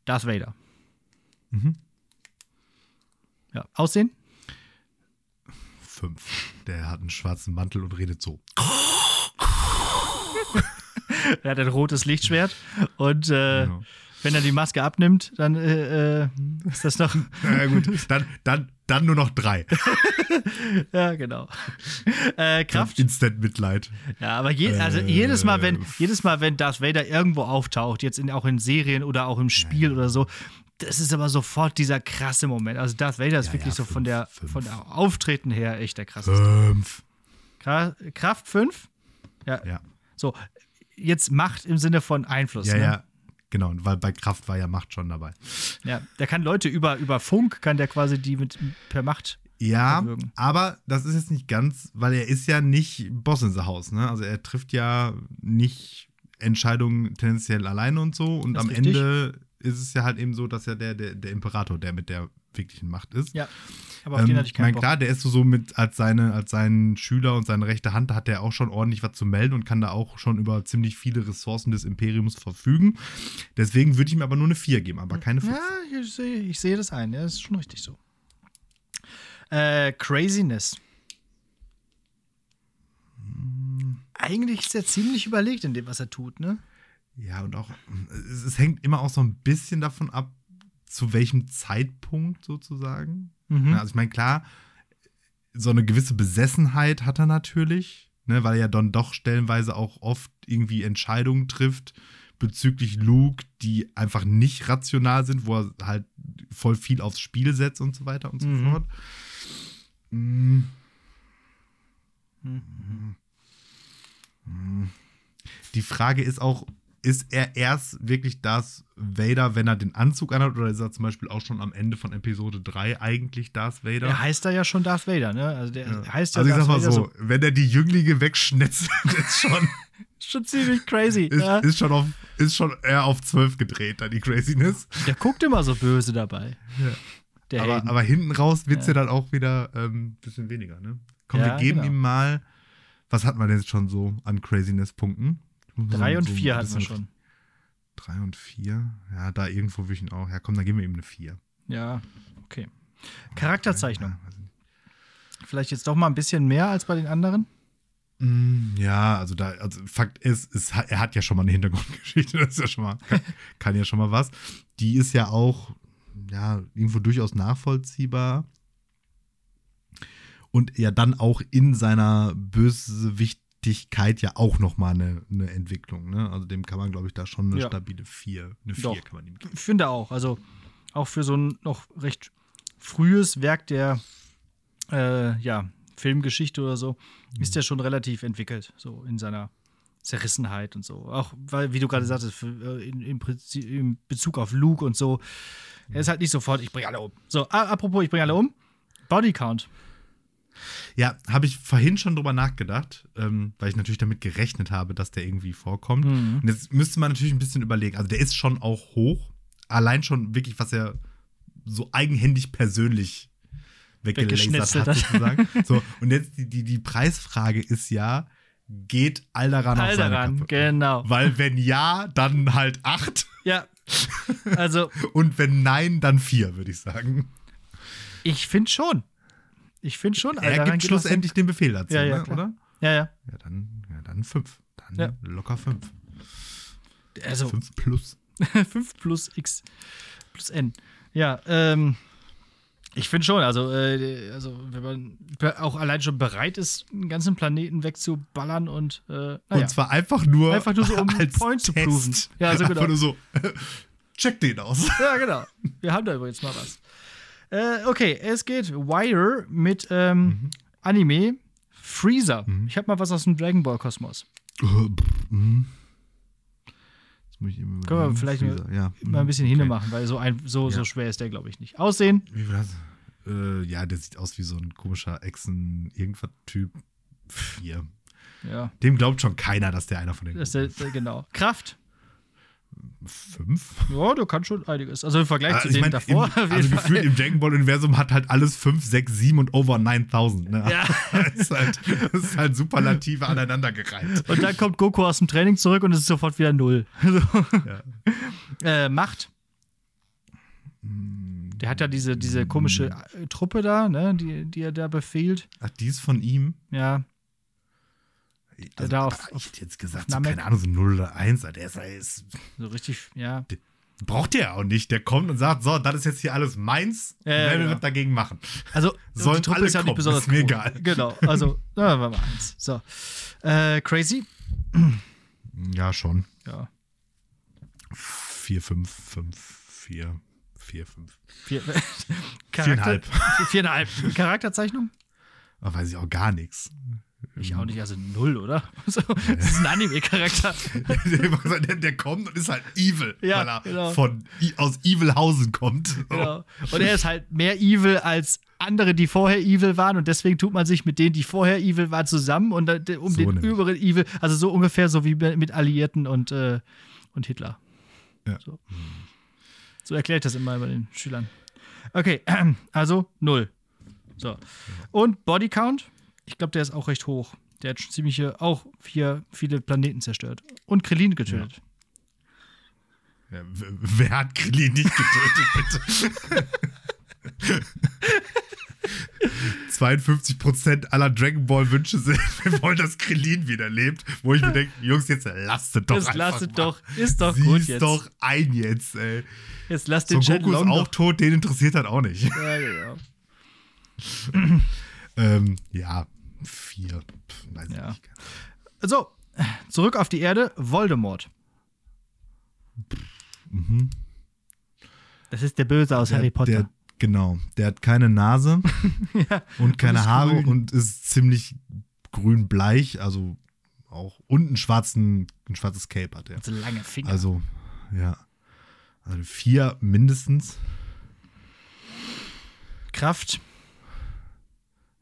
Darth Vader. Mhm. Ja, Aussehen? Fünf. Der hat einen schwarzen Mantel und redet so. Er hat ein rotes Lichtschwert und äh, Genau. wenn er die Maske abnimmt, dann äh, äh, ist das noch. Ja, gut. Dann, dann, dann nur noch drei. ja, genau. Äh, Kraft? Instant Mitleid. Ja, aber je, also Äh, jedes Mal, wenn jedes Mal, wenn Darth Vader irgendwo auftaucht, jetzt in, auch in Serien oder auch im Spiel oder so, das ist aber sofort dieser krasse Moment. Also Darth Vader ist Ja, wirklich ja, so von fünf, der fünf. von der Auftreten her echt der krasseste. Fünf. Kra Kraft 5? Ja. Ja. So, jetzt Macht im Sinne von Einfluss. Ja, ne? ja. Genau, weil bei Kraft war ja Macht schon dabei. ja. Der kann Leute über, über Funk, kann der quasi die mit per Macht. Ja, erwürgen. aber das ist jetzt nicht ganz, weil er ist ja nicht Boss in the House, ne? Also er trifft ja nicht Entscheidungen tendenziell alleine und so. Und am richtig. Ende ist es ja halt eben so, dass ja der, der, der Imperator, der mit der wirklichen Macht ist. Ja. Aber auf den hatte ich keinen mein, Bock. klar, der ist so, so mit als seine, als sein Schüler und seine rechte Hand hat er auch schon ordentlich was zu melden und kann da auch schon über ziemlich viele Ressourcen des Imperiums verfügen. Deswegen würde ich ihm aber nur eine 4 geben, aber keine 5. Ja, ich sehe, ich sehe das ein. Ja, das ist schon richtig so. Äh, Craziness. Eigentlich ist er ziemlich überlegt in dem, was er tut, ne? Ja, und auch, es, es hängt immer auch so ein bisschen davon ab, zu welchem Zeitpunkt sozusagen. Mhm. Also ich meine, klar, so eine gewisse Besessenheit hat er natürlich, ne, weil er ja dann doch stellenweise auch oft irgendwie Entscheidungen trifft, bezüglich Luke, die einfach nicht rational sind, wo er halt voll viel aufs Spiel setzt und so weiter und so mhm. fort. Mhm. Mhm. Die Frage ist auch, ist er erst wirklich das Vader, wenn er den Anzug anhat, oder ist er zum Beispiel auch schon am Ende von Episode 3 eigentlich Darth Vader? Er heißt da ja schon Darth Vader, ne? Also der ja. heißt ja Also ich Darth sag mal so, so, wenn er die Jünglinge wegschnetzelt, ist schon. schon ziemlich crazy. Ist, ja. ist, schon auf, ist schon eher auf 12 gedreht, da die Craziness. Der guckt immer so böse dabei. Ja. Aber, aber, hinten raus wird es ja. dann auch wieder ein ähm, bisschen weniger, ne? Komm, wir geben genau. ihm mal, was hat man jetzt schon so an Craziness-Punkten? Drei und so vier hatten wir schon. Drei und vier? Ja, da irgendwo würde ich ihn auch. Ja, komm, dann geben wir ihm eine vier. Ja, okay. Charakterzeichnung. Vielleicht jetzt doch mal ein bisschen mehr als bei den anderen? Mm, ja, also da, also Fakt ist, ist, er hat ja schon mal eine Hintergrundgeschichte, das ist ja schon mal, kann, kann ja schon mal was. Die ist ja auch, ja, irgendwo durchaus nachvollziehbar. Und ja dann auch in seiner Bösewicht Leichtigkeit ja auch nochmal eine, eine Entwicklung. Ne? Also dem kann man, glaube ich, da schon eine ja. stabile 4, eine 4 kann man ihm geben. Ich finde auch. Also auch für so ein noch recht frühes Werk der äh, ja, Filmgeschichte oder so, mhm. ist der schon relativ entwickelt, so in seiner Zerrissenheit und so. Auch weil, wie du gerade mhm. sagtest, für, äh, in, in, in, Bezug auf Luke und so, er ist halt nicht sofort, ich bringe alle um. So, apropos, ich bringe alle um. Bodycount. Ja, habe ich vorhin schon drüber nachgedacht, ähm, weil ich natürlich damit gerechnet habe, dass der irgendwie vorkommt. Mhm. Und jetzt müsste man natürlich ein bisschen überlegen. Also der ist schon auch hoch. Allein schon wirklich, was er so eigenhändig persönlich weggelasert hat, sozusagen. so, und jetzt die, die, die Preisfrage ist ja, geht Alderan, Alderan auf seine Kappe? genau. Weil wenn ja, dann halt acht. Ja. Also. und wenn nein, dann vier, würde ich sagen. Ich finde schon. Ich finde schon. Er gibt schlussendlich den Befehl dazu, ja, ja, ne, oder? Ja, ja. Ja, dann, ja, dann fünf. Dann ja. locker fünf. Also. Fünf plus. fünf plus X plus N. Ja, ähm. Ich finde schon, also, äh, also wenn man auch allein schon bereit ist, einen ganzen Planeten wegzuballern und äh, naja. Und zwar einfach nur, einfach nur so, um als Point zu proven. Ja, also genau. Einfach nur so, check den aus. Ja, genau. Wir haben da übrigens mal was. Äh, okay, es geht Wire mit ähm, mhm. Anime Freezer. Mhm. Ich habe mal was aus dem Dragon Ball Kosmos. Mhm. muss ich immer Können wir vielleicht ja. mal ein bisschen okay. hinmachen, weil so, ein, so, ja. so schwer ist der, glaube ich, nicht. Aussehen? Wie war das? Äh, ja, der sieht aus wie so ein komischer Echsen-Irgendwas-Typ. Vier. Ja. Dem glaubt schon keiner, dass der einer von den ist. Genau. Kraft? Fünf? Ja, du kannst schon einiges. Also im Vergleich also, zu dem mein, davor. Im, also gefühlt im Dragon Ball Universum hat halt alles 5, 6, 7 und over 9000. Ne? Ja. das, ist halt, das ist halt superlative aneinandergereiht. Und dann kommt Goku aus dem Training zurück und es ist sofort wieder null. ja. äh, Macht. Der hat ja diese, diese komische äh, Truppe da, ne, die, die er da befehlt. Ach, die ist von ihm? Ja. Also, da auf, ich hätte jetzt gesagt, so, keine Ahnung, so 0 oder 1, der ist, ist so richtig, ja. Braucht der auch nicht. Der kommt und sagt, so, das ist jetzt hier alles meins, ja, wer will genau. was dagegen machen. Also, Sollen die Truppe ist ja nicht besonders ist mir cool. egal. Genau, also, na, wir mal eins. So. Äh, crazy? Ja, schon. Ja. 4, 5, 5, 4, 4, 5. 4, Viereinhalb. Viereinhalb. Charakterzeichnung? Oh, weiß ich auch gar nichts. Ich auch nicht, also null, oder? So, das ist ein Anime-Charakter. der, der, kommt und ist halt evil, ja, weil er genau. von, aus Evilhausen kommt. Genau. Und er ist halt mehr evil als andere, die vorher evil waren und deswegen tut man sich mit denen, die vorher evil waren, zusammen und um so den nämlich. überen evil, also so ungefähr so wie mit Alliierten und, äh, und Hitler. Ja. So. so erkläre ich das immer bei den Schülern. Okay, also null. So. Und Bodycount? Ich glaube, der ist auch recht hoch. Der hat schon ziemliche, auch vier, viele Planeten zerstört. Und Krillin getötet. Ja. Ja, wer hat Krillin nicht getötet, bitte? 52% aller Dragon Ball Wünsche sind, wir wollen, dass Krillin wieder lebt. Wo ich mir denke, Jungs, jetzt lasst doch jetzt einfach lasst mal. doch, ist doch Sieh's gut jetzt. doch ein jetzt, ey. Jetzt lasst den so, Goku ist auch tot, den interessiert halt auch nicht. Ja, genau. ähm, ja, vier. Pff, weiß ja. nicht. So, zurück auf die Erde, Voldemort. Mhm. Das ist der Böse aus der, Harry Potter. Der, genau, der hat keine Nase ja, und keine und Haare grün. und ist ziemlich grün-bleich, also auch und einen schwarzen, ein schwarzes Cape hat er. Also lange Finger. Also, ja. Also vier mindestens. Kraft.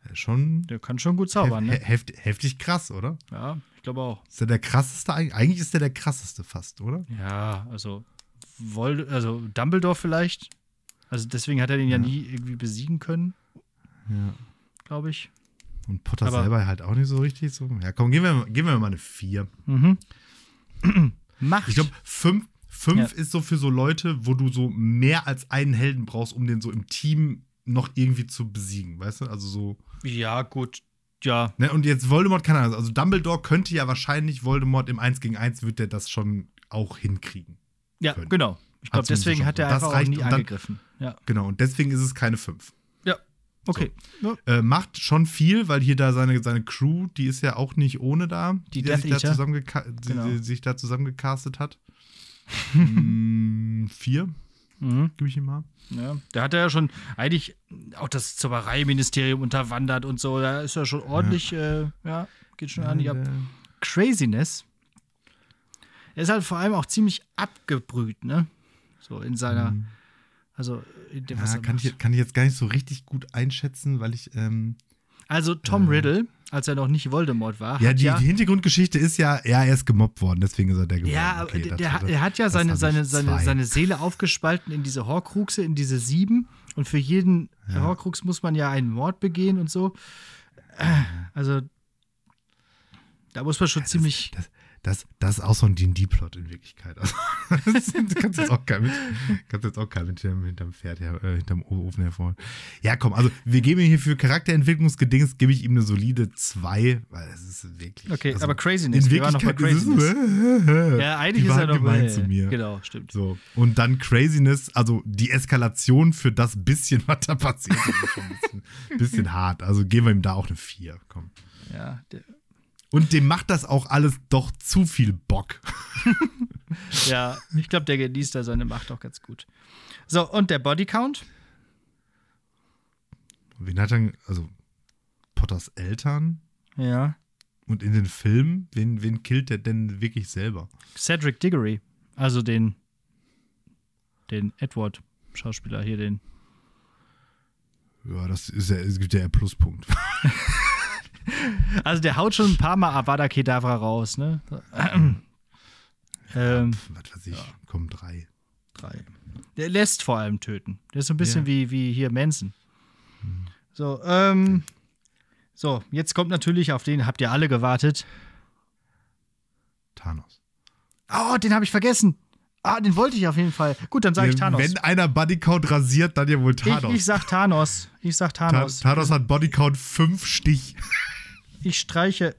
Ja, schon. Der kann schon gut zaubern, hef ne? Heft, heftig krass, oder? Ja, ich glaube auch. Ist der der krasseste? Eigentlich ist der der krasseste fast, oder? Ja, also, Vold also Dumbledore vielleicht. Also deswegen hat er den ja, ja nie irgendwie besiegen können. Ja. Glaube ich. Und Potter Aber selber halt auch nicht so richtig so. Ja, komm, geben wir, geben wir mal eine 4. Mhm. Macht. Ich glaube, 5 fünf ja. ist so für so Leute, wo du so mehr als einen Helden brauchst, um den so im Team noch irgendwie zu besiegen, weißt du? Also so. Ja, gut. Ja. Ne, und jetzt Voldemort kann er, also Dumbledore könnte ja wahrscheinlich Voldemort im 1 gegen 1 wird der das schon auch hinkriegen. Ja, können. genau. Ich glaube, deswegen hat er einfach auch nie dann, angegriffen. Ja. Genau, und deswegen ist es keine 5. Okay. So. Äh, macht schon viel, weil hier da seine, seine Crew, die ist ja auch nicht ohne da, die, die sich, da genau. die, sich da zusammengecastet hat. hm, vier, mhm. gebe ich ihm mal. Ja, da hat er ja schon eigentlich auch das Zaubereiministerium unterwandert und so. Da ist er schon ordentlich, ja, äh, ja geht schon ja, an die ab. Craziness. Er ist halt vor allem auch ziemlich abgebrüht, ne? So in seiner. Mhm also, ja, kann, ich, kann ich jetzt gar nicht so richtig gut einschätzen, weil ich. Ähm, also, Tom äh, Riddle, als er noch nicht Voldemort war. Ja, die, ja, die Hintergrundgeschichte ist ja, ja, er ist gemobbt worden, deswegen ist er der geworden. Ja, okay, der, der, der, hat ja seine, seine, seine, seine Seele aufgespalten in diese Horcruxe, in diese sieben. Und für jeden ja. Horcrux muss man ja einen Mord begehen und so. Also, da muss man schon ja, ziemlich. Das, das, das ist auch so ein D&D-Plot in Wirklichkeit. Also, das kannst jetzt auch kein kannst jetzt auch kein mit hinterm Pferd, her, äh, hinterm Ofen hervor. Ja, komm, also wir geben ihm hier für Charakterentwicklungsgedings, gebe ich ihm eine solide 2, weil es ist wirklich. Okay, also, aber Craziness, in wir noch bei Craziness. Ist, ja, eigentlich die ist er doch gemein äh, zu mir. Genau, stimmt. So. Und dann Craziness, also die Eskalation für das bisschen, was da passiert, ist schon ein bisschen, bisschen hart. Also geben wir ihm da auch eine 4, komm. Ja, der und dem macht das auch alles doch zu viel Bock. ja, ich glaube, der genießt da seine Macht auch ganz gut. So, und der Bodycount? Wen hat dann, also Potters Eltern? Ja. Und in den Filmen, wen, wen killt der denn wirklich selber? Cedric Diggory, also den, den Edward-Schauspieler hier, den. Ja, das ist ja, es gibt ja Pluspunkt. Also der haut schon ein paar Mal Avada Kedavra raus, ne? ähm, was weiß ich, ja. kommen drei. Drei. Der lässt vor allem töten. Der ist so ein bisschen ja. wie, wie hier Manson. Hm. So, ähm, so, jetzt kommt natürlich, auf den habt ihr alle gewartet. Thanos. Oh, den habe ich vergessen. Ah, den wollte ich auf jeden Fall. Gut, dann sage ich Thanos. Wenn einer Bodycount rasiert, dann ja wohl Thanos. Ich, ich sag Thanos. Ich sag Thanos. Thanos hat Bodycount 5 Stich. Ich streiche.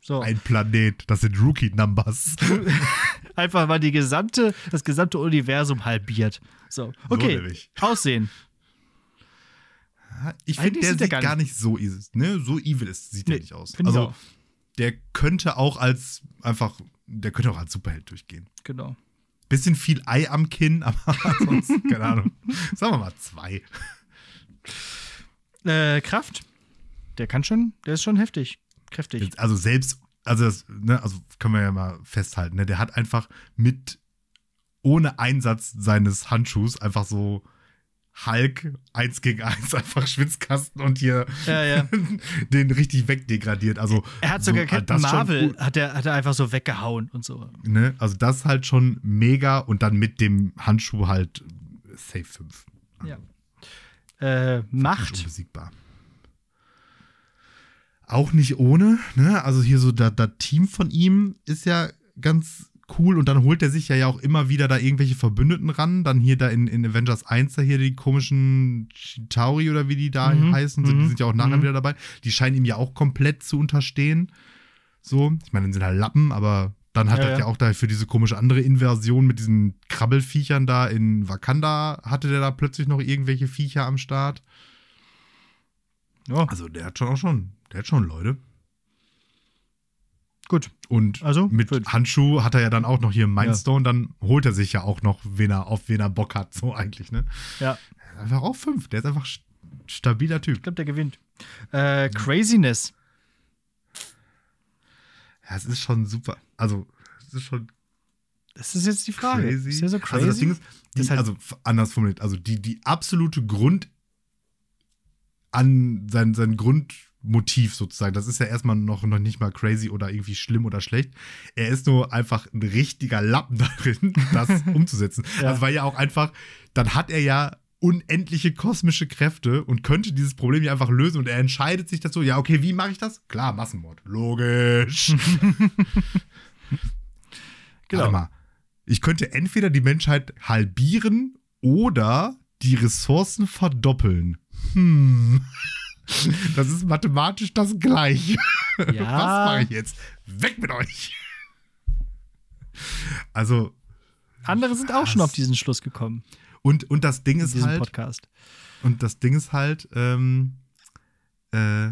So. Ein Planet, das sind Rookie-Numbers. Einfach mal die gesamte, das gesamte Universum halbiert. So, okay. So Aussehen. Ich finde, der sieht gar, gar nicht, so evil. Ne? So evil ist, sieht nee, er nicht aus. Also, der könnte auch als einfach, der könnte auch als Superheld durchgehen. Genau. Bisschen viel Ei am Kinn, aber ansonsten, keine Ahnung. Sagen wir mal zwei. Äh, Kraft? Der kann schon, der ist schon heftig, kräftig. Also selbst, also das, ne, also können wir ja mal festhalten, ne, der hat einfach mit ohne Einsatz seines Handschuhs einfach so Hulk 1 gegen 1 einfach Schwitzkasten und hier ja, ja. den richtig wegdegradiert. Also er hat sogar so, Captain Marvel hat er, hat er einfach so weggehauen und so. Ne? Also das halt schon mega und dann mit dem Handschuh halt Safe 5. Ja. Äh, Macht. Unbesiegbar auch nicht ohne. Ne? Also hier so das Team von ihm ist ja ganz cool und dann holt er sich ja, ja auch immer wieder da irgendwelche Verbündeten ran. Dann hier da in, in Avengers 1 da hier die komischen Tauri oder wie die da mhm. heißen, so, die mhm. sind ja auch nachher mhm. wieder dabei. Die scheinen ihm ja auch komplett zu unterstehen. So, ich meine, dann sind halt Lappen, aber dann hat ja, er ja. ja auch da für diese komische andere Inversion mit diesen Krabbelfiechern da in Wakanda, hatte der da plötzlich noch irgendwelche Viecher am Start. Ja. Also der hat schon auch schon der hat schon Leute. Gut. Und also, mit fünf. Handschuh hat er ja dann auch noch hier Mindstone, ja. dann holt er sich ja auch noch, wen er, auf wen er Bock hat, so eigentlich, ne? Ja. Einfach auch fünf. Der ist einfach stabiler Typ. Ich glaube, der gewinnt. Äh, Craziness. Ja, es ist schon super. Also, es ist schon. Das ist jetzt die Frage. Crazy. Ist der so crazy? Also, das Ding ist, die, ist halt also anders formuliert, also die, die absolute Grund an sein, sein Grund Motiv sozusagen. Das ist ja erstmal noch, noch nicht mal crazy oder irgendwie schlimm oder schlecht. Er ist nur einfach ein richtiger Lappen darin, das umzusetzen. ja. Also weil ja auch einfach, dann hat er ja unendliche kosmische Kräfte und könnte dieses Problem ja einfach lösen und er entscheidet sich dazu, ja, okay, wie mache ich das? Klar, Massenmord. Logisch. genau. Warte mal. Ich könnte entweder die Menschheit halbieren oder die Ressourcen verdoppeln. Hm. Das ist mathematisch das Gleiche. Ja. Was mache ich jetzt? Weg mit euch! Also. Andere sind auch schon auf diesen Schluss gekommen. Und, und das Ding ist halt. Podcast. Und das Ding ist halt, ähm, äh,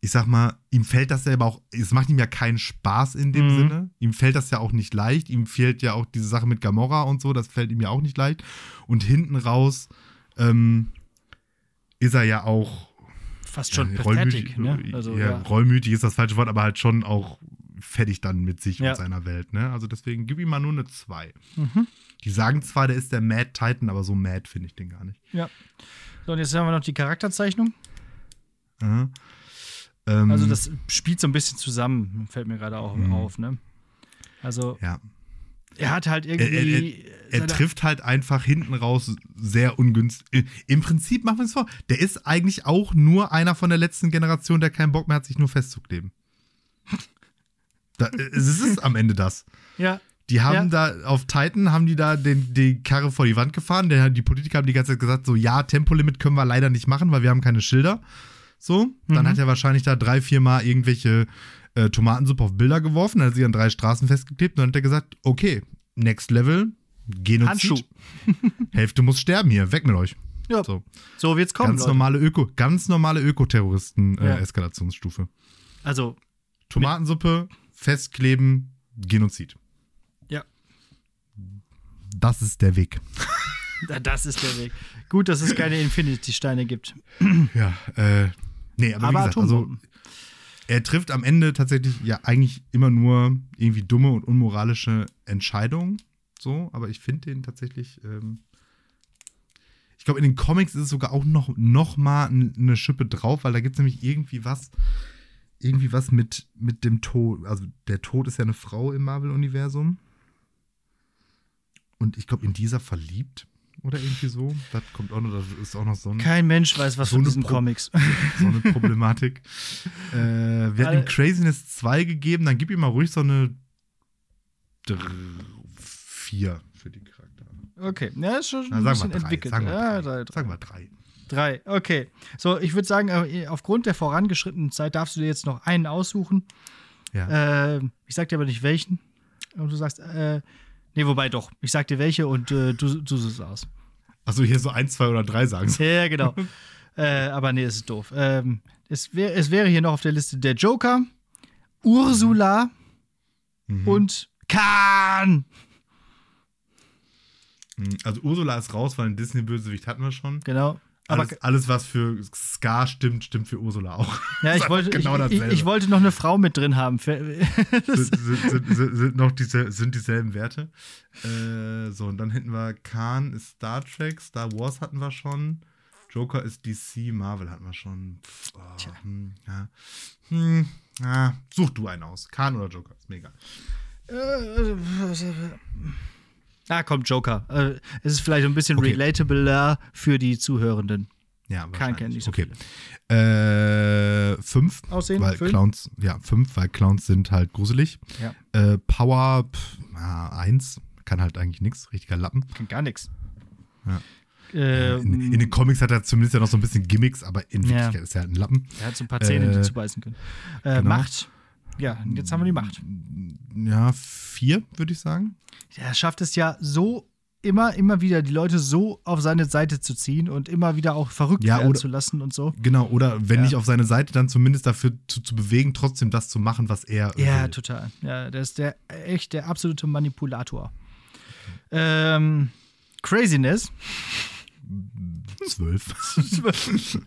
ich sag mal, ihm fällt das selber auch, es macht ihm ja keinen Spaß in dem mhm. Sinne. Ihm fällt das ja auch nicht leicht. Ihm fehlt ja auch diese Sache mit Gamora und so, das fällt ihm ja auch nicht leicht. Und hinten raus, ähm, ist er ja auch fast schon ja, rollmütig, ne? also, ja, ja. rollmütig ist das falsche Wort, aber halt schon auch fertig dann mit sich und seiner Welt. Ne? Also deswegen gib ihm mal nur eine 2. Mhm. Die sagen zwar, der ist der Mad Titan, aber so mad finde ich den gar nicht. Ja. So, und jetzt haben wir noch die Charakterzeichnung. Mhm. Ähm, also das spielt so ein bisschen zusammen, fällt mir gerade auch mhm. auf, ne? Also ja. Er hat halt irgendwie. Er, er, er trifft halt einfach hinten raus sehr ungünstig. Im Prinzip machen wir es vor. Der ist eigentlich auch nur einer von der letzten Generation, der keinen Bock mehr hat, sich nur festzukleben. Da, es ist am Ende das. Ja. Die haben ja. da auf Titan haben die da den, die Karre vor die Wand gefahren. Der, die Politiker haben die ganze Zeit gesagt: so, ja, Tempolimit können wir leider nicht machen, weil wir haben keine Schilder. So. Dann mhm. hat er wahrscheinlich da drei, vier Mal irgendwelche äh, Tomatensuppe auf Bilder geworfen, hat sie an drei Straßen festgeklebt und dann hat er gesagt, okay, next level, Genozid. Handschuh. Hälfte muss sterben hier, weg mit euch. Ja. So, so wird's kommen. Ganz Leute. normale Öko, ganz normale Ökoterroristen-Eskalationsstufe. Äh, Also Tomatensuppe, festkleben, Genozid. Ja. Das ist der Weg. Das ist der Weg. Gut, dass es keine Infinity-Steine gibt. Ja, äh, nee, aber, aber wie gesagt, also er trifft am Ende tatsächlich ja eigentlich immer nur irgendwie dumme und unmoralische Entscheidungen. So, aber ich finde den tatsächlich. Ähm ich glaube, in den Comics ist es sogar auch noch, noch mal eine Schippe drauf, weil da gibt es nämlich irgendwie was. Irgendwie was mit, mit dem Tod. Also, der Tod ist ja eine Frau im Marvel-Universum. Und ich glaube, in dieser verliebt oder irgendwie so. Das kommt auch noch, das ist auch noch so ein. Kein Mensch weiß was so von diesen Pro Comics. So eine Problematik. äh, wir hatten ihm Craziness 2 gegeben, dann gib ihm mal ruhig so eine 4 für die Charaktere. Okay, ja, ist schon Na, ein bisschen entwickelt. Sagen wir ja, drei. Sagen wir drei. Drei, okay. So, ich würde sagen, äh, aufgrund der vorangeschrittenen Zeit darfst du dir jetzt noch einen aussuchen. Ja. Äh, ich sag dir aber nicht welchen. Und du sagst, äh, Nee, wobei doch. Ich sag dir welche und äh, du, du suchst es aus. Achso, hier so ein, zwei oder drei sagen sie. Ja, genau. äh, aber nee, es ist doof. Ähm, es, wär, es wäre hier noch auf der Liste der Joker, Ursula mhm. und Khan. Mhm, also Ursula ist raus, weil ein Disney-Bösewicht hatten wir schon. Genau. Alles, aber alles, was für Scar stimmt, stimmt für Ursula auch. Ja, ich wollte, genau ich, ich, ich, wollte noch eine Frau mit drin haben. sind, sind, sind, sind, noch diese, sind dieselben Werte. Äh, so, und dann hätten wir Khan ist Star Trek, Star Wars hatten wir schon. Joker ist DC, Marvel hatten wir schon. Oh, hm, ja. Hm, ja. Such du einen aus. Khan oder Joker, ist mega. Äh, Ah, kommt Joker. Äh, es ist vielleicht ein bisschen okay. relatable für die Zuhörenden. Ja, Kein kennt nicht so okay. Äh, fünf. Aussehen, weil fünf? Clowns, ja, fünf, weil Clowns sind halt gruselig. Ja. Äh, Power, pff, ja, eins. Kann halt eigentlich nichts, richtiger Lappen. Kann gar nichts. Ja. Äh, in, in, den Comics hat er zumindest ja noch so ein bisschen Gimmicks, aber in Wirklichkeit ist er halt ein Lappen. Er hat so ein paar Zähne, die äh, zubeißen können. Äh, genau. Macht. Ja, jetzt haben wir die Macht. Ja, vier, würde ich sagen. Er schafft es ja so immer, immer wieder die Leute so auf seine Seite zu ziehen und immer wieder auch verrückt ja, werden oder, zu lassen und so. Genau, oder wenn ja. nicht auf seine Seite, dann zumindest dafür zu, zu bewegen, trotzdem das zu machen, was er. Ja, will. total. Ja, der ist der echt der absolute Manipulator. Ähm, Craziness. Zwölf.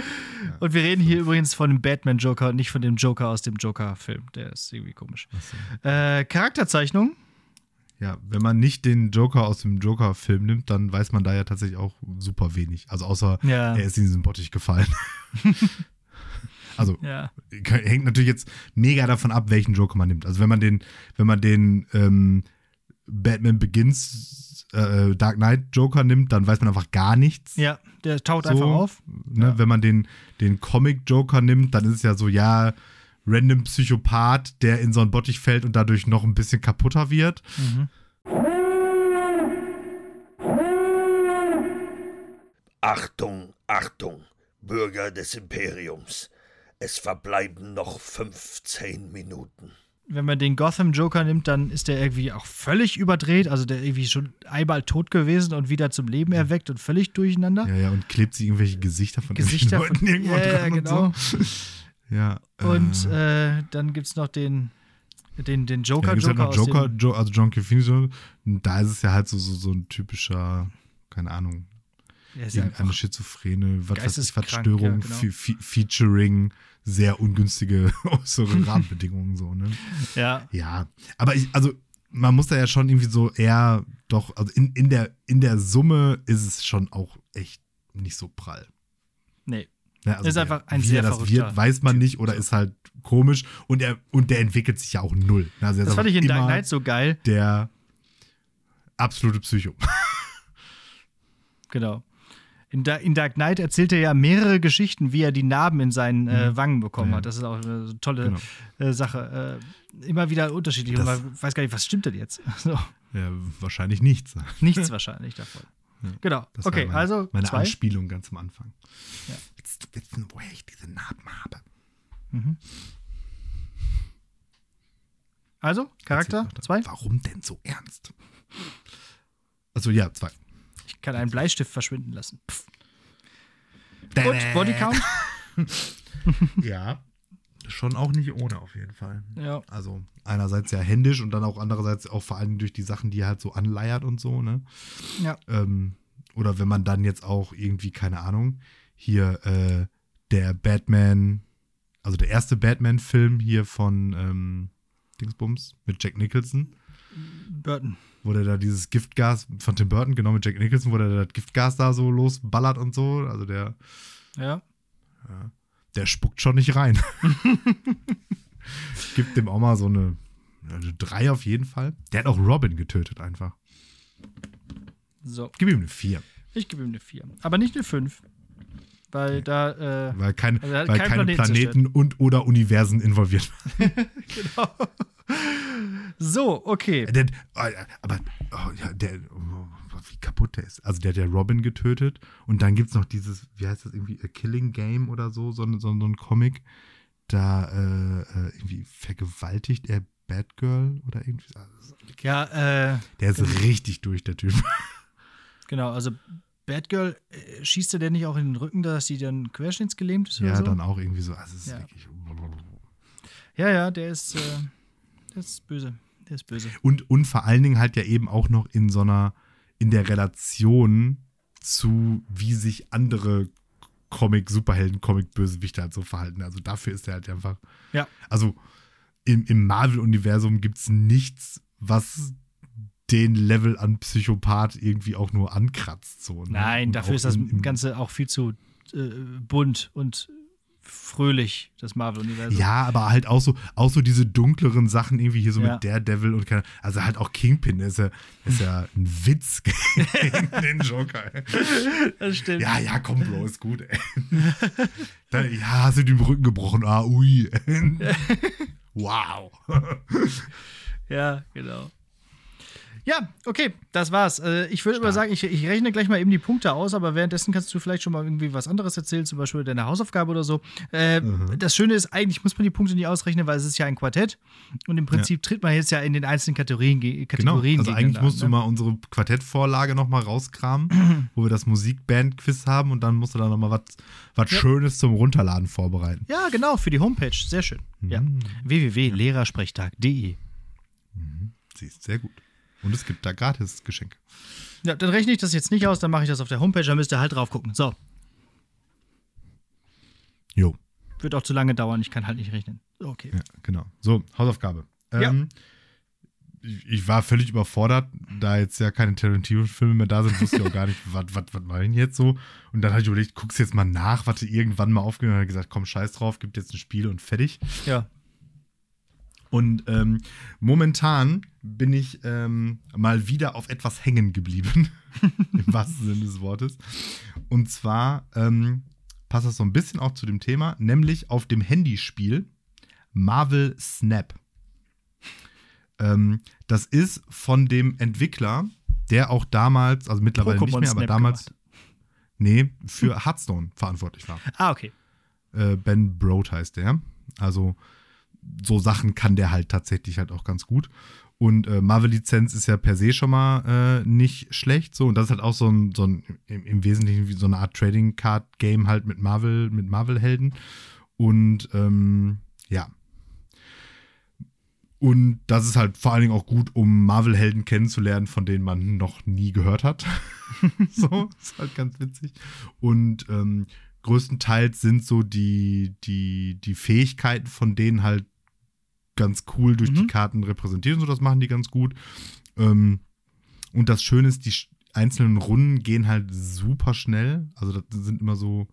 Und wir reden hier übrigens von dem Batman-Joker und nicht von dem Joker aus dem Joker-Film. Der ist irgendwie komisch. So. Äh, Charakterzeichnung. Ja, wenn man nicht den Joker aus dem Joker-Film nimmt, dann weiß man da ja tatsächlich auch super wenig. Also außer ja. er ist in diesen Bottich gefallen. also ja. hängt natürlich jetzt mega davon ab, welchen Joker man nimmt. Also wenn man den, wenn man den ähm, Batman Begins äh, Dark Knight Joker nimmt, dann weiß man einfach gar nichts. Ja, der taucht so, einfach auf. Ne, ja. Wenn man den, den Comic Joker nimmt, dann ist es ja so, ja, random Psychopath, der in so einen Bottich fällt und dadurch noch ein bisschen kaputter wird. Mhm. Achtung, Achtung, Bürger des Imperiums. Es verbleiben noch 15 Minuten. Wenn man den Gotham Joker nimmt, dann ist der irgendwie auch völlig überdreht, also der irgendwie schon einmal tot gewesen und wieder zum Leben erweckt und völlig durcheinander. Ja, ja, und klebt sich irgendwelche Gesichter von Gesichter Leuten von, irgendwo ja, dran genau. und so. Ja. Und äh, äh dann gibt es noch den, den, den Joker. Ja, Joker, halt Joker jo also John. Phoenix. Da ist es ja halt so, so, so ein typischer, keine Ahnung, ja eine schizophrene Verzerstörung, ja, genau. featuring sehr ungünstige äußere Rahmenbedingungen so, ne? Ja. Ja, aber ich, also man muss da ja schon irgendwie so eher doch, also in, in, der, in der Summe ist es schon auch echt nicht so prall. Nee. Ne, also ist einfach ein wie sehr er das wird, weiß man nicht oder ist halt komisch und er und der entwickelt sich ja auch null. Also das fand ich in Dark Knight so geil. Der absolute Psycho. genau. In, da in, Dark Knight erzählt er ja mehrere Geschichten, wie er die Narben in seinen äh, mhm. Wangen bekommen ja. hat. Das ist auch eine tolle genau. äh, Sache. Äh, immer wieder unterschiedlich. Das, und man weiß gar nicht, was stimmt denn jetzt? So. Ja, wahrscheinlich nichts. Nichts wahrscheinlich davon. Ja. Genau. Das okay, meine, also. Meine zwei. Anspielung ganz am Anfang. Ja. Willst du wissen, woher ich diese Narben habe? Mhm. Also, Charakter zwei. Warum denn so ernst? Also ja, zwei. Ich kann einen Bleistift verschwinden lassen. Pff. Und Bodycount? ja, schon auch nicht ohne auf jeden Fall. Ja. Also einerseits ja händisch und dann auch andererseits auch vor allem durch die Sachen, die er halt so anleiert und so, ne? Ja. Ähm, oder wenn man dann jetzt auch irgendwie, keine Ahnung, hier äh, der Batman, also der erste Batman-Film hier von ähm, Dingsbums mit Jack Nicholson. Burton. Wo der da dieses Giftgas von Tim Burton, genau mit Jack Nicholson, wo der das Giftgas da so losballert und so. Also der. Ja. ja der spuckt schon nicht rein. Gibt dem auch mal so eine, eine drei auf jeden Fall. Der hat auch Robin getötet einfach. So. Gib ihm eine 4. Ich gebe ihm eine 4. Aber nicht eine 5. Weil da. Äh, weil, kein, also weil keine Planeten, Planeten und oder Universen involviert waren. genau. So, okay. Der, aber oh, ja, der, oh, wie kaputt der ist. Also der hat ja Robin getötet und dann gibt es noch dieses, wie heißt das irgendwie, A Killing Game oder so, so, so, so ein Comic. Da äh, äh, irgendwie vergewaltigt er Batgirl oder irgendwie. Ja, äh. Der ist genau. richtig durch, der Typ. Genau, also Batgirl äh, schießt er denn nicht auch in den Rücken, dass sie dann querschnittsgelähmt ist? Ja, so? dann auch irgendwie so. Also es ist ja. wirklich. Ja, ja, der ist, äh, der ist böse. Der ist böse. Und, und vor allen Dingen halt ja eben auch noch in so einer in der Relation zu, wie sich andere Comic-Superhelden, Comic-Bösewichte halt so verhalten. Also dafür ist er halt einfach. Ja. Also im, im Marvel-Universum gibt es nichts, was den Level an Psychopath irgendwie auch nur ankratzt. So, ne? Nein, und dafür ist das im, Ganze auch viel zu äh, bunt und fröhlich, das Marvel-Universum. Ja, aber halt auch so, auch so diese dunkleren Sachen irgendwie hier so ja. mit Daredevil und keine, also halt auch Kingpin ist ja, ist ja ein Witz gegen den Joker. Das stimmt. Ja, ja, komm, Bro, ist gut, ey. Dann, ja, hast du den Rücken gebrochen, ah, ui. wow. ja, genau. Ja, okay, das war's. Äh, ich würde immer sagen, ich, ich, rechne gleich mal eben die Punkte aus, aber währenddessen kannst du vielleicht schon mal irgendwie was anderes erzählen, zum Beispiel deine Hausaufgabe oder so. Äh, mhm. Das Schöne ist, eigentlich muss man die Punkte nicht ausrechnen, weil es ist ja ein Quartett und im Prinzip ja. tritt man jetzt ja in den einzelnen Kategorien. Kategorien genau. Also eigentlich musst ne? du mal unsere Quartettvorlage noch mal rauskramen, wo wir das Musikband-Quiz haben und dann musst du da noch mal was ja. Schönes zum Runterladen vorbereiten. Ja, genau, für die Homepage. Sehr schön. Mhm. Ja. www.lehrersprechtag.de mhm. Siehst, sehr gut. Und es gibt da gratis Geschenke. Ja, dann rechne ich das jetzt nicht aus, dann mache ich das auf der Homepage, dann müsst ihr halt drauf gucken. So. Jo. Wird auch zu lange dauern, ich kann halt nicht rechnen. Okay. Ja, genau. So, Hausaufgabe. Ja. Ähm, ich war völlig überfordert, da jetzt ja keine Tarantino-Filme mehr da sind, wusste ich auch gar nicht, was, was, was war denn jetzt so? Und dann habe ich überlegt, guck's jetzt mal nach, was irgendwann mal aufgenommen und gesagt, komm, scheiß drauf, gibt jetzt ein Spiel und fertig. Ja. Und ähm, momentan bin ich ähm, mal wieder auf etwas hängen geblieben, im wahrsten Sinne des Wortes. Und zwar ähm, passt das so ein bisschen auch zu dem Thema, nämlich auf dem Handyspiel Marvel Snap. Ähm, das ist von dem Entwickler, der auch damals, also mittlerweile Pokémon nicht mehr, Snap aber damals, gemacht. nee, für Hearthstone verantwortlich war. Ah, okay. Äh, ben Broad heißt der. Also so Sachen kann der halt tatsächlich halt auch ganz gut. Und äh, Marvel-Lizenz ist ja per se schon mal äh, nicht schlecht. So, und das ist halt auch so ein, so ein im, im, Wesentlichen wie so eine Art Trading Card Game halt mit Marvel, mit Marvel-Helden. Und ähm, ja. Und das ist halt vor allen Dingen auch gut, um Marvel-Helden kennenzulernen, von denen man noch nie gehört hat. so, ist halt ganz witzig. Und ähm, größtenteils sind so die, die, die Fähigkeiten von denen halt ganz cool durch mhm. die Karten repräsentiert und so, das machen die ganz gut. Ähm, und das Schöne ist, die einzelnen Runden gehen halt super schnell. Also das sind immer so,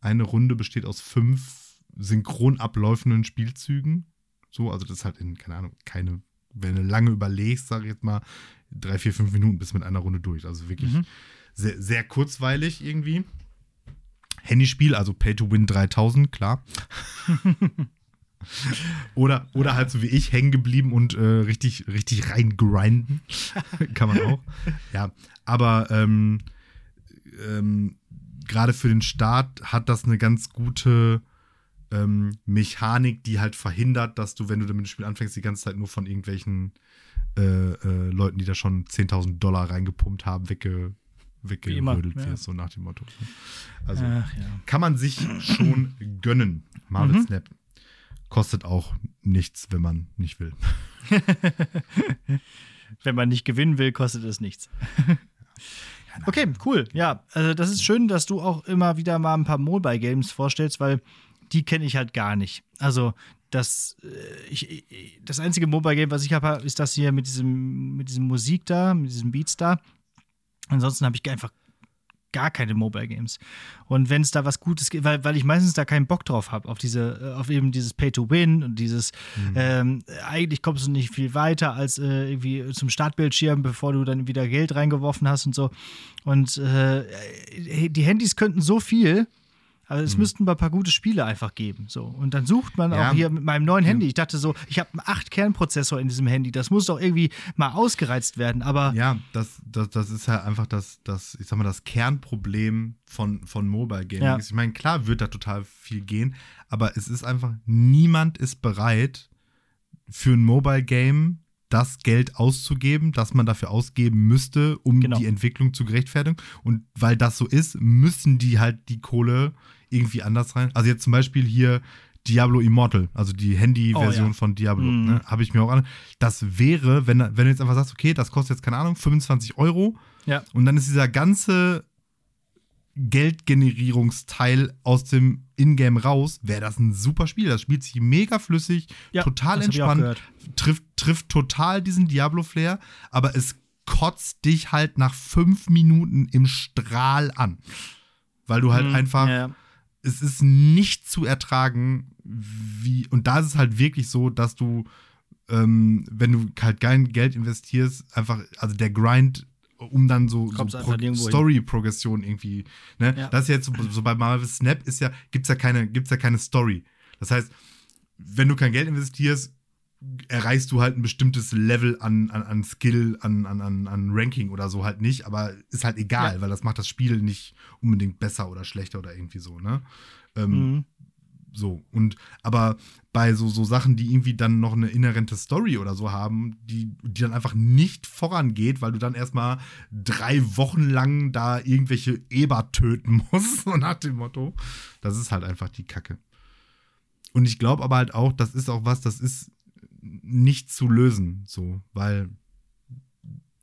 eine Runde besteht aus fünf synchron abläufenden Spielzügen. So, also das ist halt in, keine Ahnung, keine, wenn du lange überlegst, sage ich jetzt mal, drei, vier, fünf Minuten bis mit einer Runde durch. Also wirklich mhm. sehr, sehr kurzweilig irgendwie. Handyspiel, also Pay to Win 3000, klar. Oder, oder halt so wie ich hängen geblieben und äh, richtig, richtig rein grinden. Kann man auch. Ja, aber ähm, ähm, gerade für den Start hat das eine ganz gute ähm, Mechanik, die halt verhindert, dass du, wenn du damit das Spiel anfängst, die ganze Zeit nur von irgendwelchen äh, äh, Leuten, die da schon 10.000 Dollar reingepumpt haben, wegge weggerödelt ja. wirst, so nach dem Motto. Also Ach, ja. kann man sich schon gönnen. Marvel mhm. Snap. Kostet auch nichts, wenn man nicht will. wenn man nicht gewinnen will, kostet es nichts. okay, cool. Ja, also das ist schön, dass du auch immer wieder mal ein paar Mobile Games vorstellst, weil die kenne ich halt gar nicht. Also das, äh, ich, das einzige Mobile Game, was ich habe, ist das hier mit diesem, mit diesem Musik da, mit diesem Beats da. Ansonsten habe ich einfach gar keine Mobile Games. Und wenn es da was Gutes gibt, weil, weil ich meistens da keinen Bock drauf habe, auf diese, äh, auf eben dieses Pay-to-Win und dieses, mhm. ähm, eigentlich kommst du nicht viel weiter als äh, irgendwie zum Startbildschirm, bevor du dann wieder Geld reingeworfen hast und so. Und äh, die Handys könnten so viel, aber es hm. müssten ein paar gute Spiele einfach geben. So. Und dann sucht man ja. auch hier mit meinem neuen Handy. Ich dachte so, ich habe einen 8-Kern-Prozessor in diesem Handy. Das muss doch irgendwie mal ausgereizt werden. Aber ja, das, das, das ist ja einfach das, das, ich sag mal, das Kernproblem von, von Mobile Gaming. Ja. Ich meine, klar wird da total viel gehen, aber es ist einfach, niemand ist bereit für ein Mobile Game das Geld auszugeben, das man dafür ausgeben müsste, um genau. die Entwicklung zu gerechtfertigen. Und weil das so ist, müssen die halt die Kohle irgendwie anders rein. Also jetzt zum Beispiel hier Diablo Immortal, also die Handy-Version oh, ja. von Diablo, mm. ne, habe ich mir auch an. Das wäre, wenn, wenn du jetzt einfach sagst, okay, das kostet jetzt keine Ahnung, 25 Euro. Ja. Und dann ist dieser ganze Geldgenerierungsteil aus dem Ingame raus, wäre das ein super Spiel. Das spielt sich mega flüssig, ja, total entspannt, trifft, trifft total diesen Diablo-Flair, aber es kotzt dich halt nach fünf Minuten im Strahl an. Weil du halt hm, einfach, ja. Es ist nicht zu ertragen, wie, und da ist es halt wirklich so, dass du, ähm, wenn du halt kein Geld investierst, einfach, also der Grind um dann so, so Pro Story-Progression irgendwie. Ne? Ja. Das ist jetzt so, so, bei Marvel Snap ist ja, gibt's ja keine, gibt's ja keine Story. Das heißt, wenn du kein Geld investierst, erreichst du halt ein bestimmtes Level an, an, an Skill, an, an, an Ranking oder so halt nicht, aber ist halt egal, ja. weil das macht das Spiel nicht unbedingt besser oder schlechter oder irgendwie so, ne? Ähm, mhm. So, und aber bei so, so Sachen, die irgendwie dann noch eine inhärente Story oder so haben, die, die dann einfach nicht vorangeht, weil du dann erstmal drei Wochen lang da irgendwelche Eber töten musst, so nach dem Motto. Das ist halt einfach die Kacke. Und ich glaube aber halt auch, das ist auch was, das ist nicht zu lösen, so, weil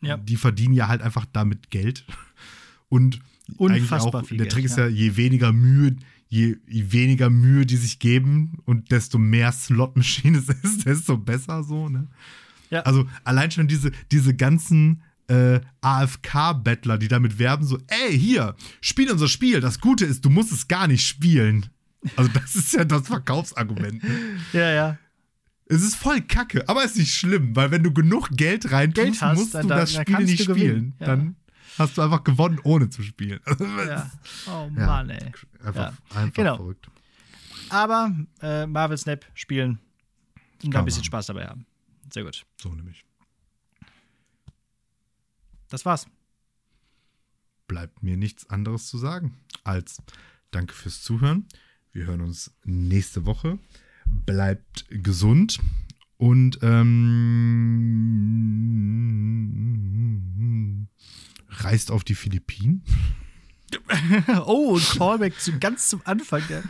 ja. die verdienen ja halt einfach damit Geld. Und Unfassbar auch, der Trick Geld, ist ja, ja, je weniger Mühe, je, je, weniger Mühe die sich geben und desto mehr Slot-Machine es ist, desto besser so, ne? Ja. Also allein schon diese, diese ganzen äh, AFK-Bettler, die damit werben, so, ey, hier, spiel unser Spiel. Das Gute ist, du musst es gar nicht spielen. Also, das ist ja das Verkaufsargument. Ne? ja, ja. Es ist voll kacke, aber es ist nicht schlimm, weil wenn du genug Geld reintust, Geld musst du das Spiel nicht spielen. Ja. Dann hast du einfach gewonnen, ohne zu spielen. ja. Oh Mann, ey. Einfach, einfach genau. verrückt. Aber äh, Marvel Snap spielen und da ein bisschen Spaß dabei haben. Sehr gut. So nämlich. Das war's. Bleibt mir nichts anderes zu sagen als Danke fürs Zuhören. Wir hören uns nächste Woche bleibt gesund und ähm, reist auf die Philippinen. oh, ein Callback zu, ganz zum Anfang. Ja.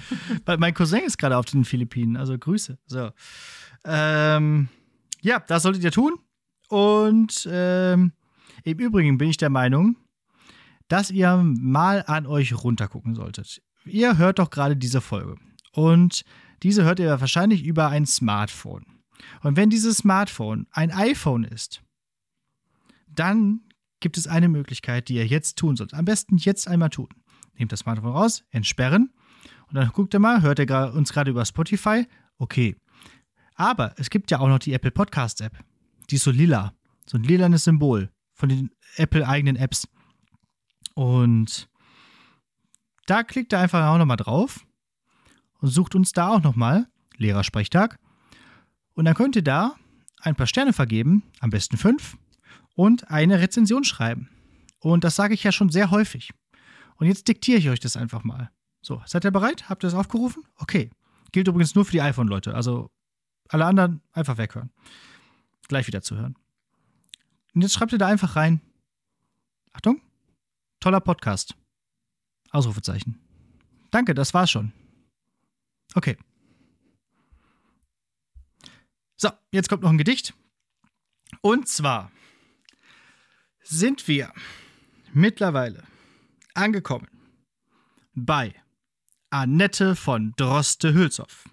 Mein Cousin ist gerade auf den Philippinen, also Grüße. So. Ähm, ja, das solltet ihr tun. Und ähm, im Übrigen bin ich der Meinung, dass ihr mal an euch runtergucken solltet. Ihr hört doch gerade diese Folge. Und diese hört ihr wahrscheinlich über ein Smartphone. Und wenn dieses Smartphone ein iPhone ist, dann gibt es eine Möglichkeit, die ihr jetzt tun sollt. Am besten jetzt einmal tun. Nehmt das Smartphone raus, entsperren und dann guckt ihr mal, hört ihr uns gerade über Spotify? Okay. Aber es gibt ja auch noch die Apple Podcast App. Die ist so lila. So ein lilanes Symbol von den Apple-eigenen Apps. Und da klickt ihr einfach auch nochmal drauf und sucht uns da auch nochmal Lehrersprechtag. Und dann könnt ihr da ein paar Sterne vergeben, am besten fünf, und eine Rezension schreiben. Und das sage ich ja schon sehr häufig. Und jetzt diktiere ich euch das einfach mal. So, seid ihr bereit? Habt ihr das aufgerufen? Okay. Gilt übrigens nur für die iPhone-Leute. Also alle anderen einfach weghören. Gleich wieder zu hören. Und jetzt schreibt ihr da einfach rein. Achtung. Toller Podcast. Ausrufezeichen. Danke, das war's schon. Okay. So, jetzt kommt noch ein Gedicht. Und zwar sind wir mittlerweile angekommen bei Annette von Droste-Hülshoff.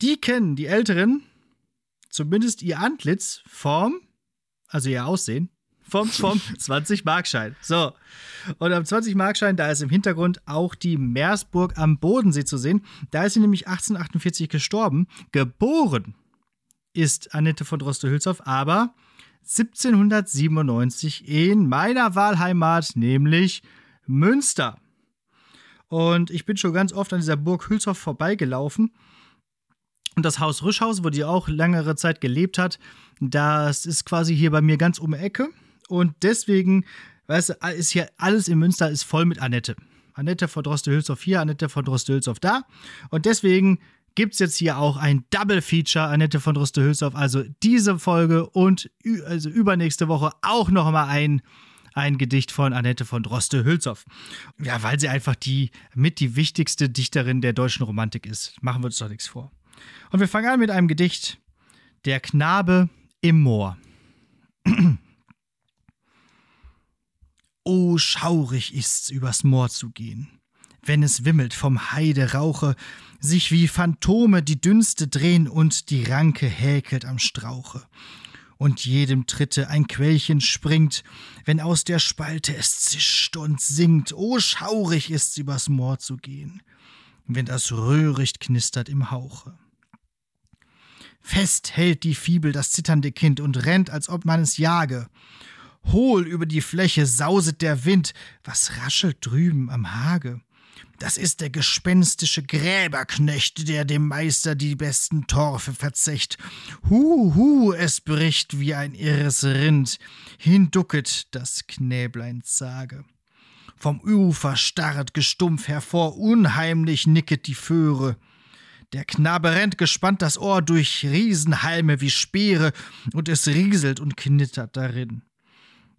Die kennen die Älteren, zumindest ihr Antlitz, vom, also ihr Aussehen, vom, vom 20-Markschein. So. Und am 20-Markschein, da ist im Hintergrund auch die Meersburg am Bodensee zu sehen. Da ist sie nämlich 1848 gestorben. Geboren ist Annette von Droste-Hülshoff, aber 1797 in meiner Wahlheimat, nämlich Münster. Und ich bin schon ganz oft an dieser Burg Hülshoff vorbeigelaufen. Und das Haus Rüschhaus, wo die auch längere Zeit gelebt hat, das ist quasi hier bei mir ganz um die Ecke. Und deswegen, weißt du, ist hier alles in Münster ist voll mit Annette. Annette von Droste-Hülshoff hier, Annette von Droste-Hülshoff da. Und deswegen gibt es jetzt hier auch ein Double-Feature Annette von Droste-Hülshoff. Also diese Folge und also übernächste Woche auch nochmal ein, ein Gedicht von Annette von Droste-Hülshoff. Ja, weil sie einfach die mit die wichtigste Dichterin der deutschen Romantik ist. Machen wir uns doch nichts vor. Und wir fangen an mit einem Gedicht. Der Knabe im Moor. Oh, schaurig ist's, übers Moor zu gehen. Wenn es wimmelt vom Heiderauche, sich wie Phantome die Dünste drehen und die Ranke häkelt am Strauche. Und jedem Tritte ein Quellchen springt, wenn aus der Spalte es zischt und singt. Oh, schaurig ist's, übers Moor zu gehen, wenn das Röhricht knistert im Hauche. Fest hält die Fibel das zitternde Kind und rennt, als ob man es jage. Hohl über die Fläche sauset der Wind, was raschelt drüben am Hage? Das ist der gespenstische Gräberknecht, der dem Meister die besten Torfe verzecht. Hu, hu, es bricht wie ein irres Rind, hinducket das Knäblein zage. Vom Ufer starrt gestumpf hervor, unheimlich nicket die Föhre. Der Knabe rennt gespannt das Ohr durch Riesenhalme wie Speere, und es rieselt und knittert darin.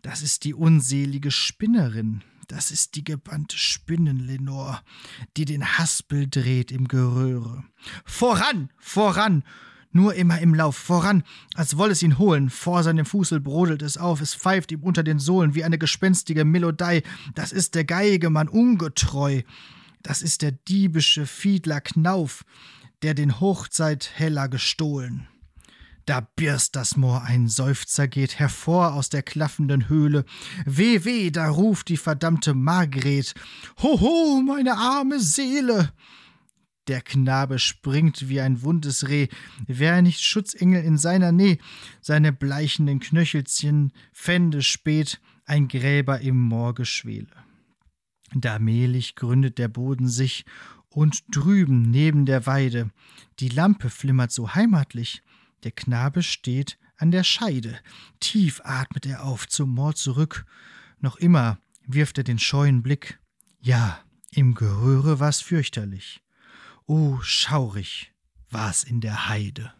Das ist die unselige Spinnerin, das ist die gebannte Spinnen-Lenore, die den Haspel dreht im Geröhre. Voran, voran! Nur immer im Lauf, voran, als wolle es ihn holen. Vor seinem Fußel brodelt es auf, es pfeift ihm unter den Sohlen wie eine gespenstige Melodei. Das ist der Geigemann ungetreu. Das ist der diebische Fiedler Knauf, der den Hochzeitheller gestohlen. Da birst das Moor, ein Seufzer geht hervor aus der klaffenden Höhle. Weh, weh, da ruft die verdammte Margret. Hoho, meine arme Seele! Der Knabe springt wie ein wundes Reh. Wär nicht Schutzengel in seiner Nähe, seine bleichenden Knöchelchen fände spät ein Gräber im Moorgeschwele. Da mehlig gründet der Boden sich, und drüben neben der Weide, die Lampe flimmert so heimatlich, der Knabe steht an der Scheide. Tief atmet er auf zum Moor zurück. Noch immer wirft er den scheuen Blick. Ja, im Geröhre war's fürchterlich. Oh, schaurig war's in der Heide.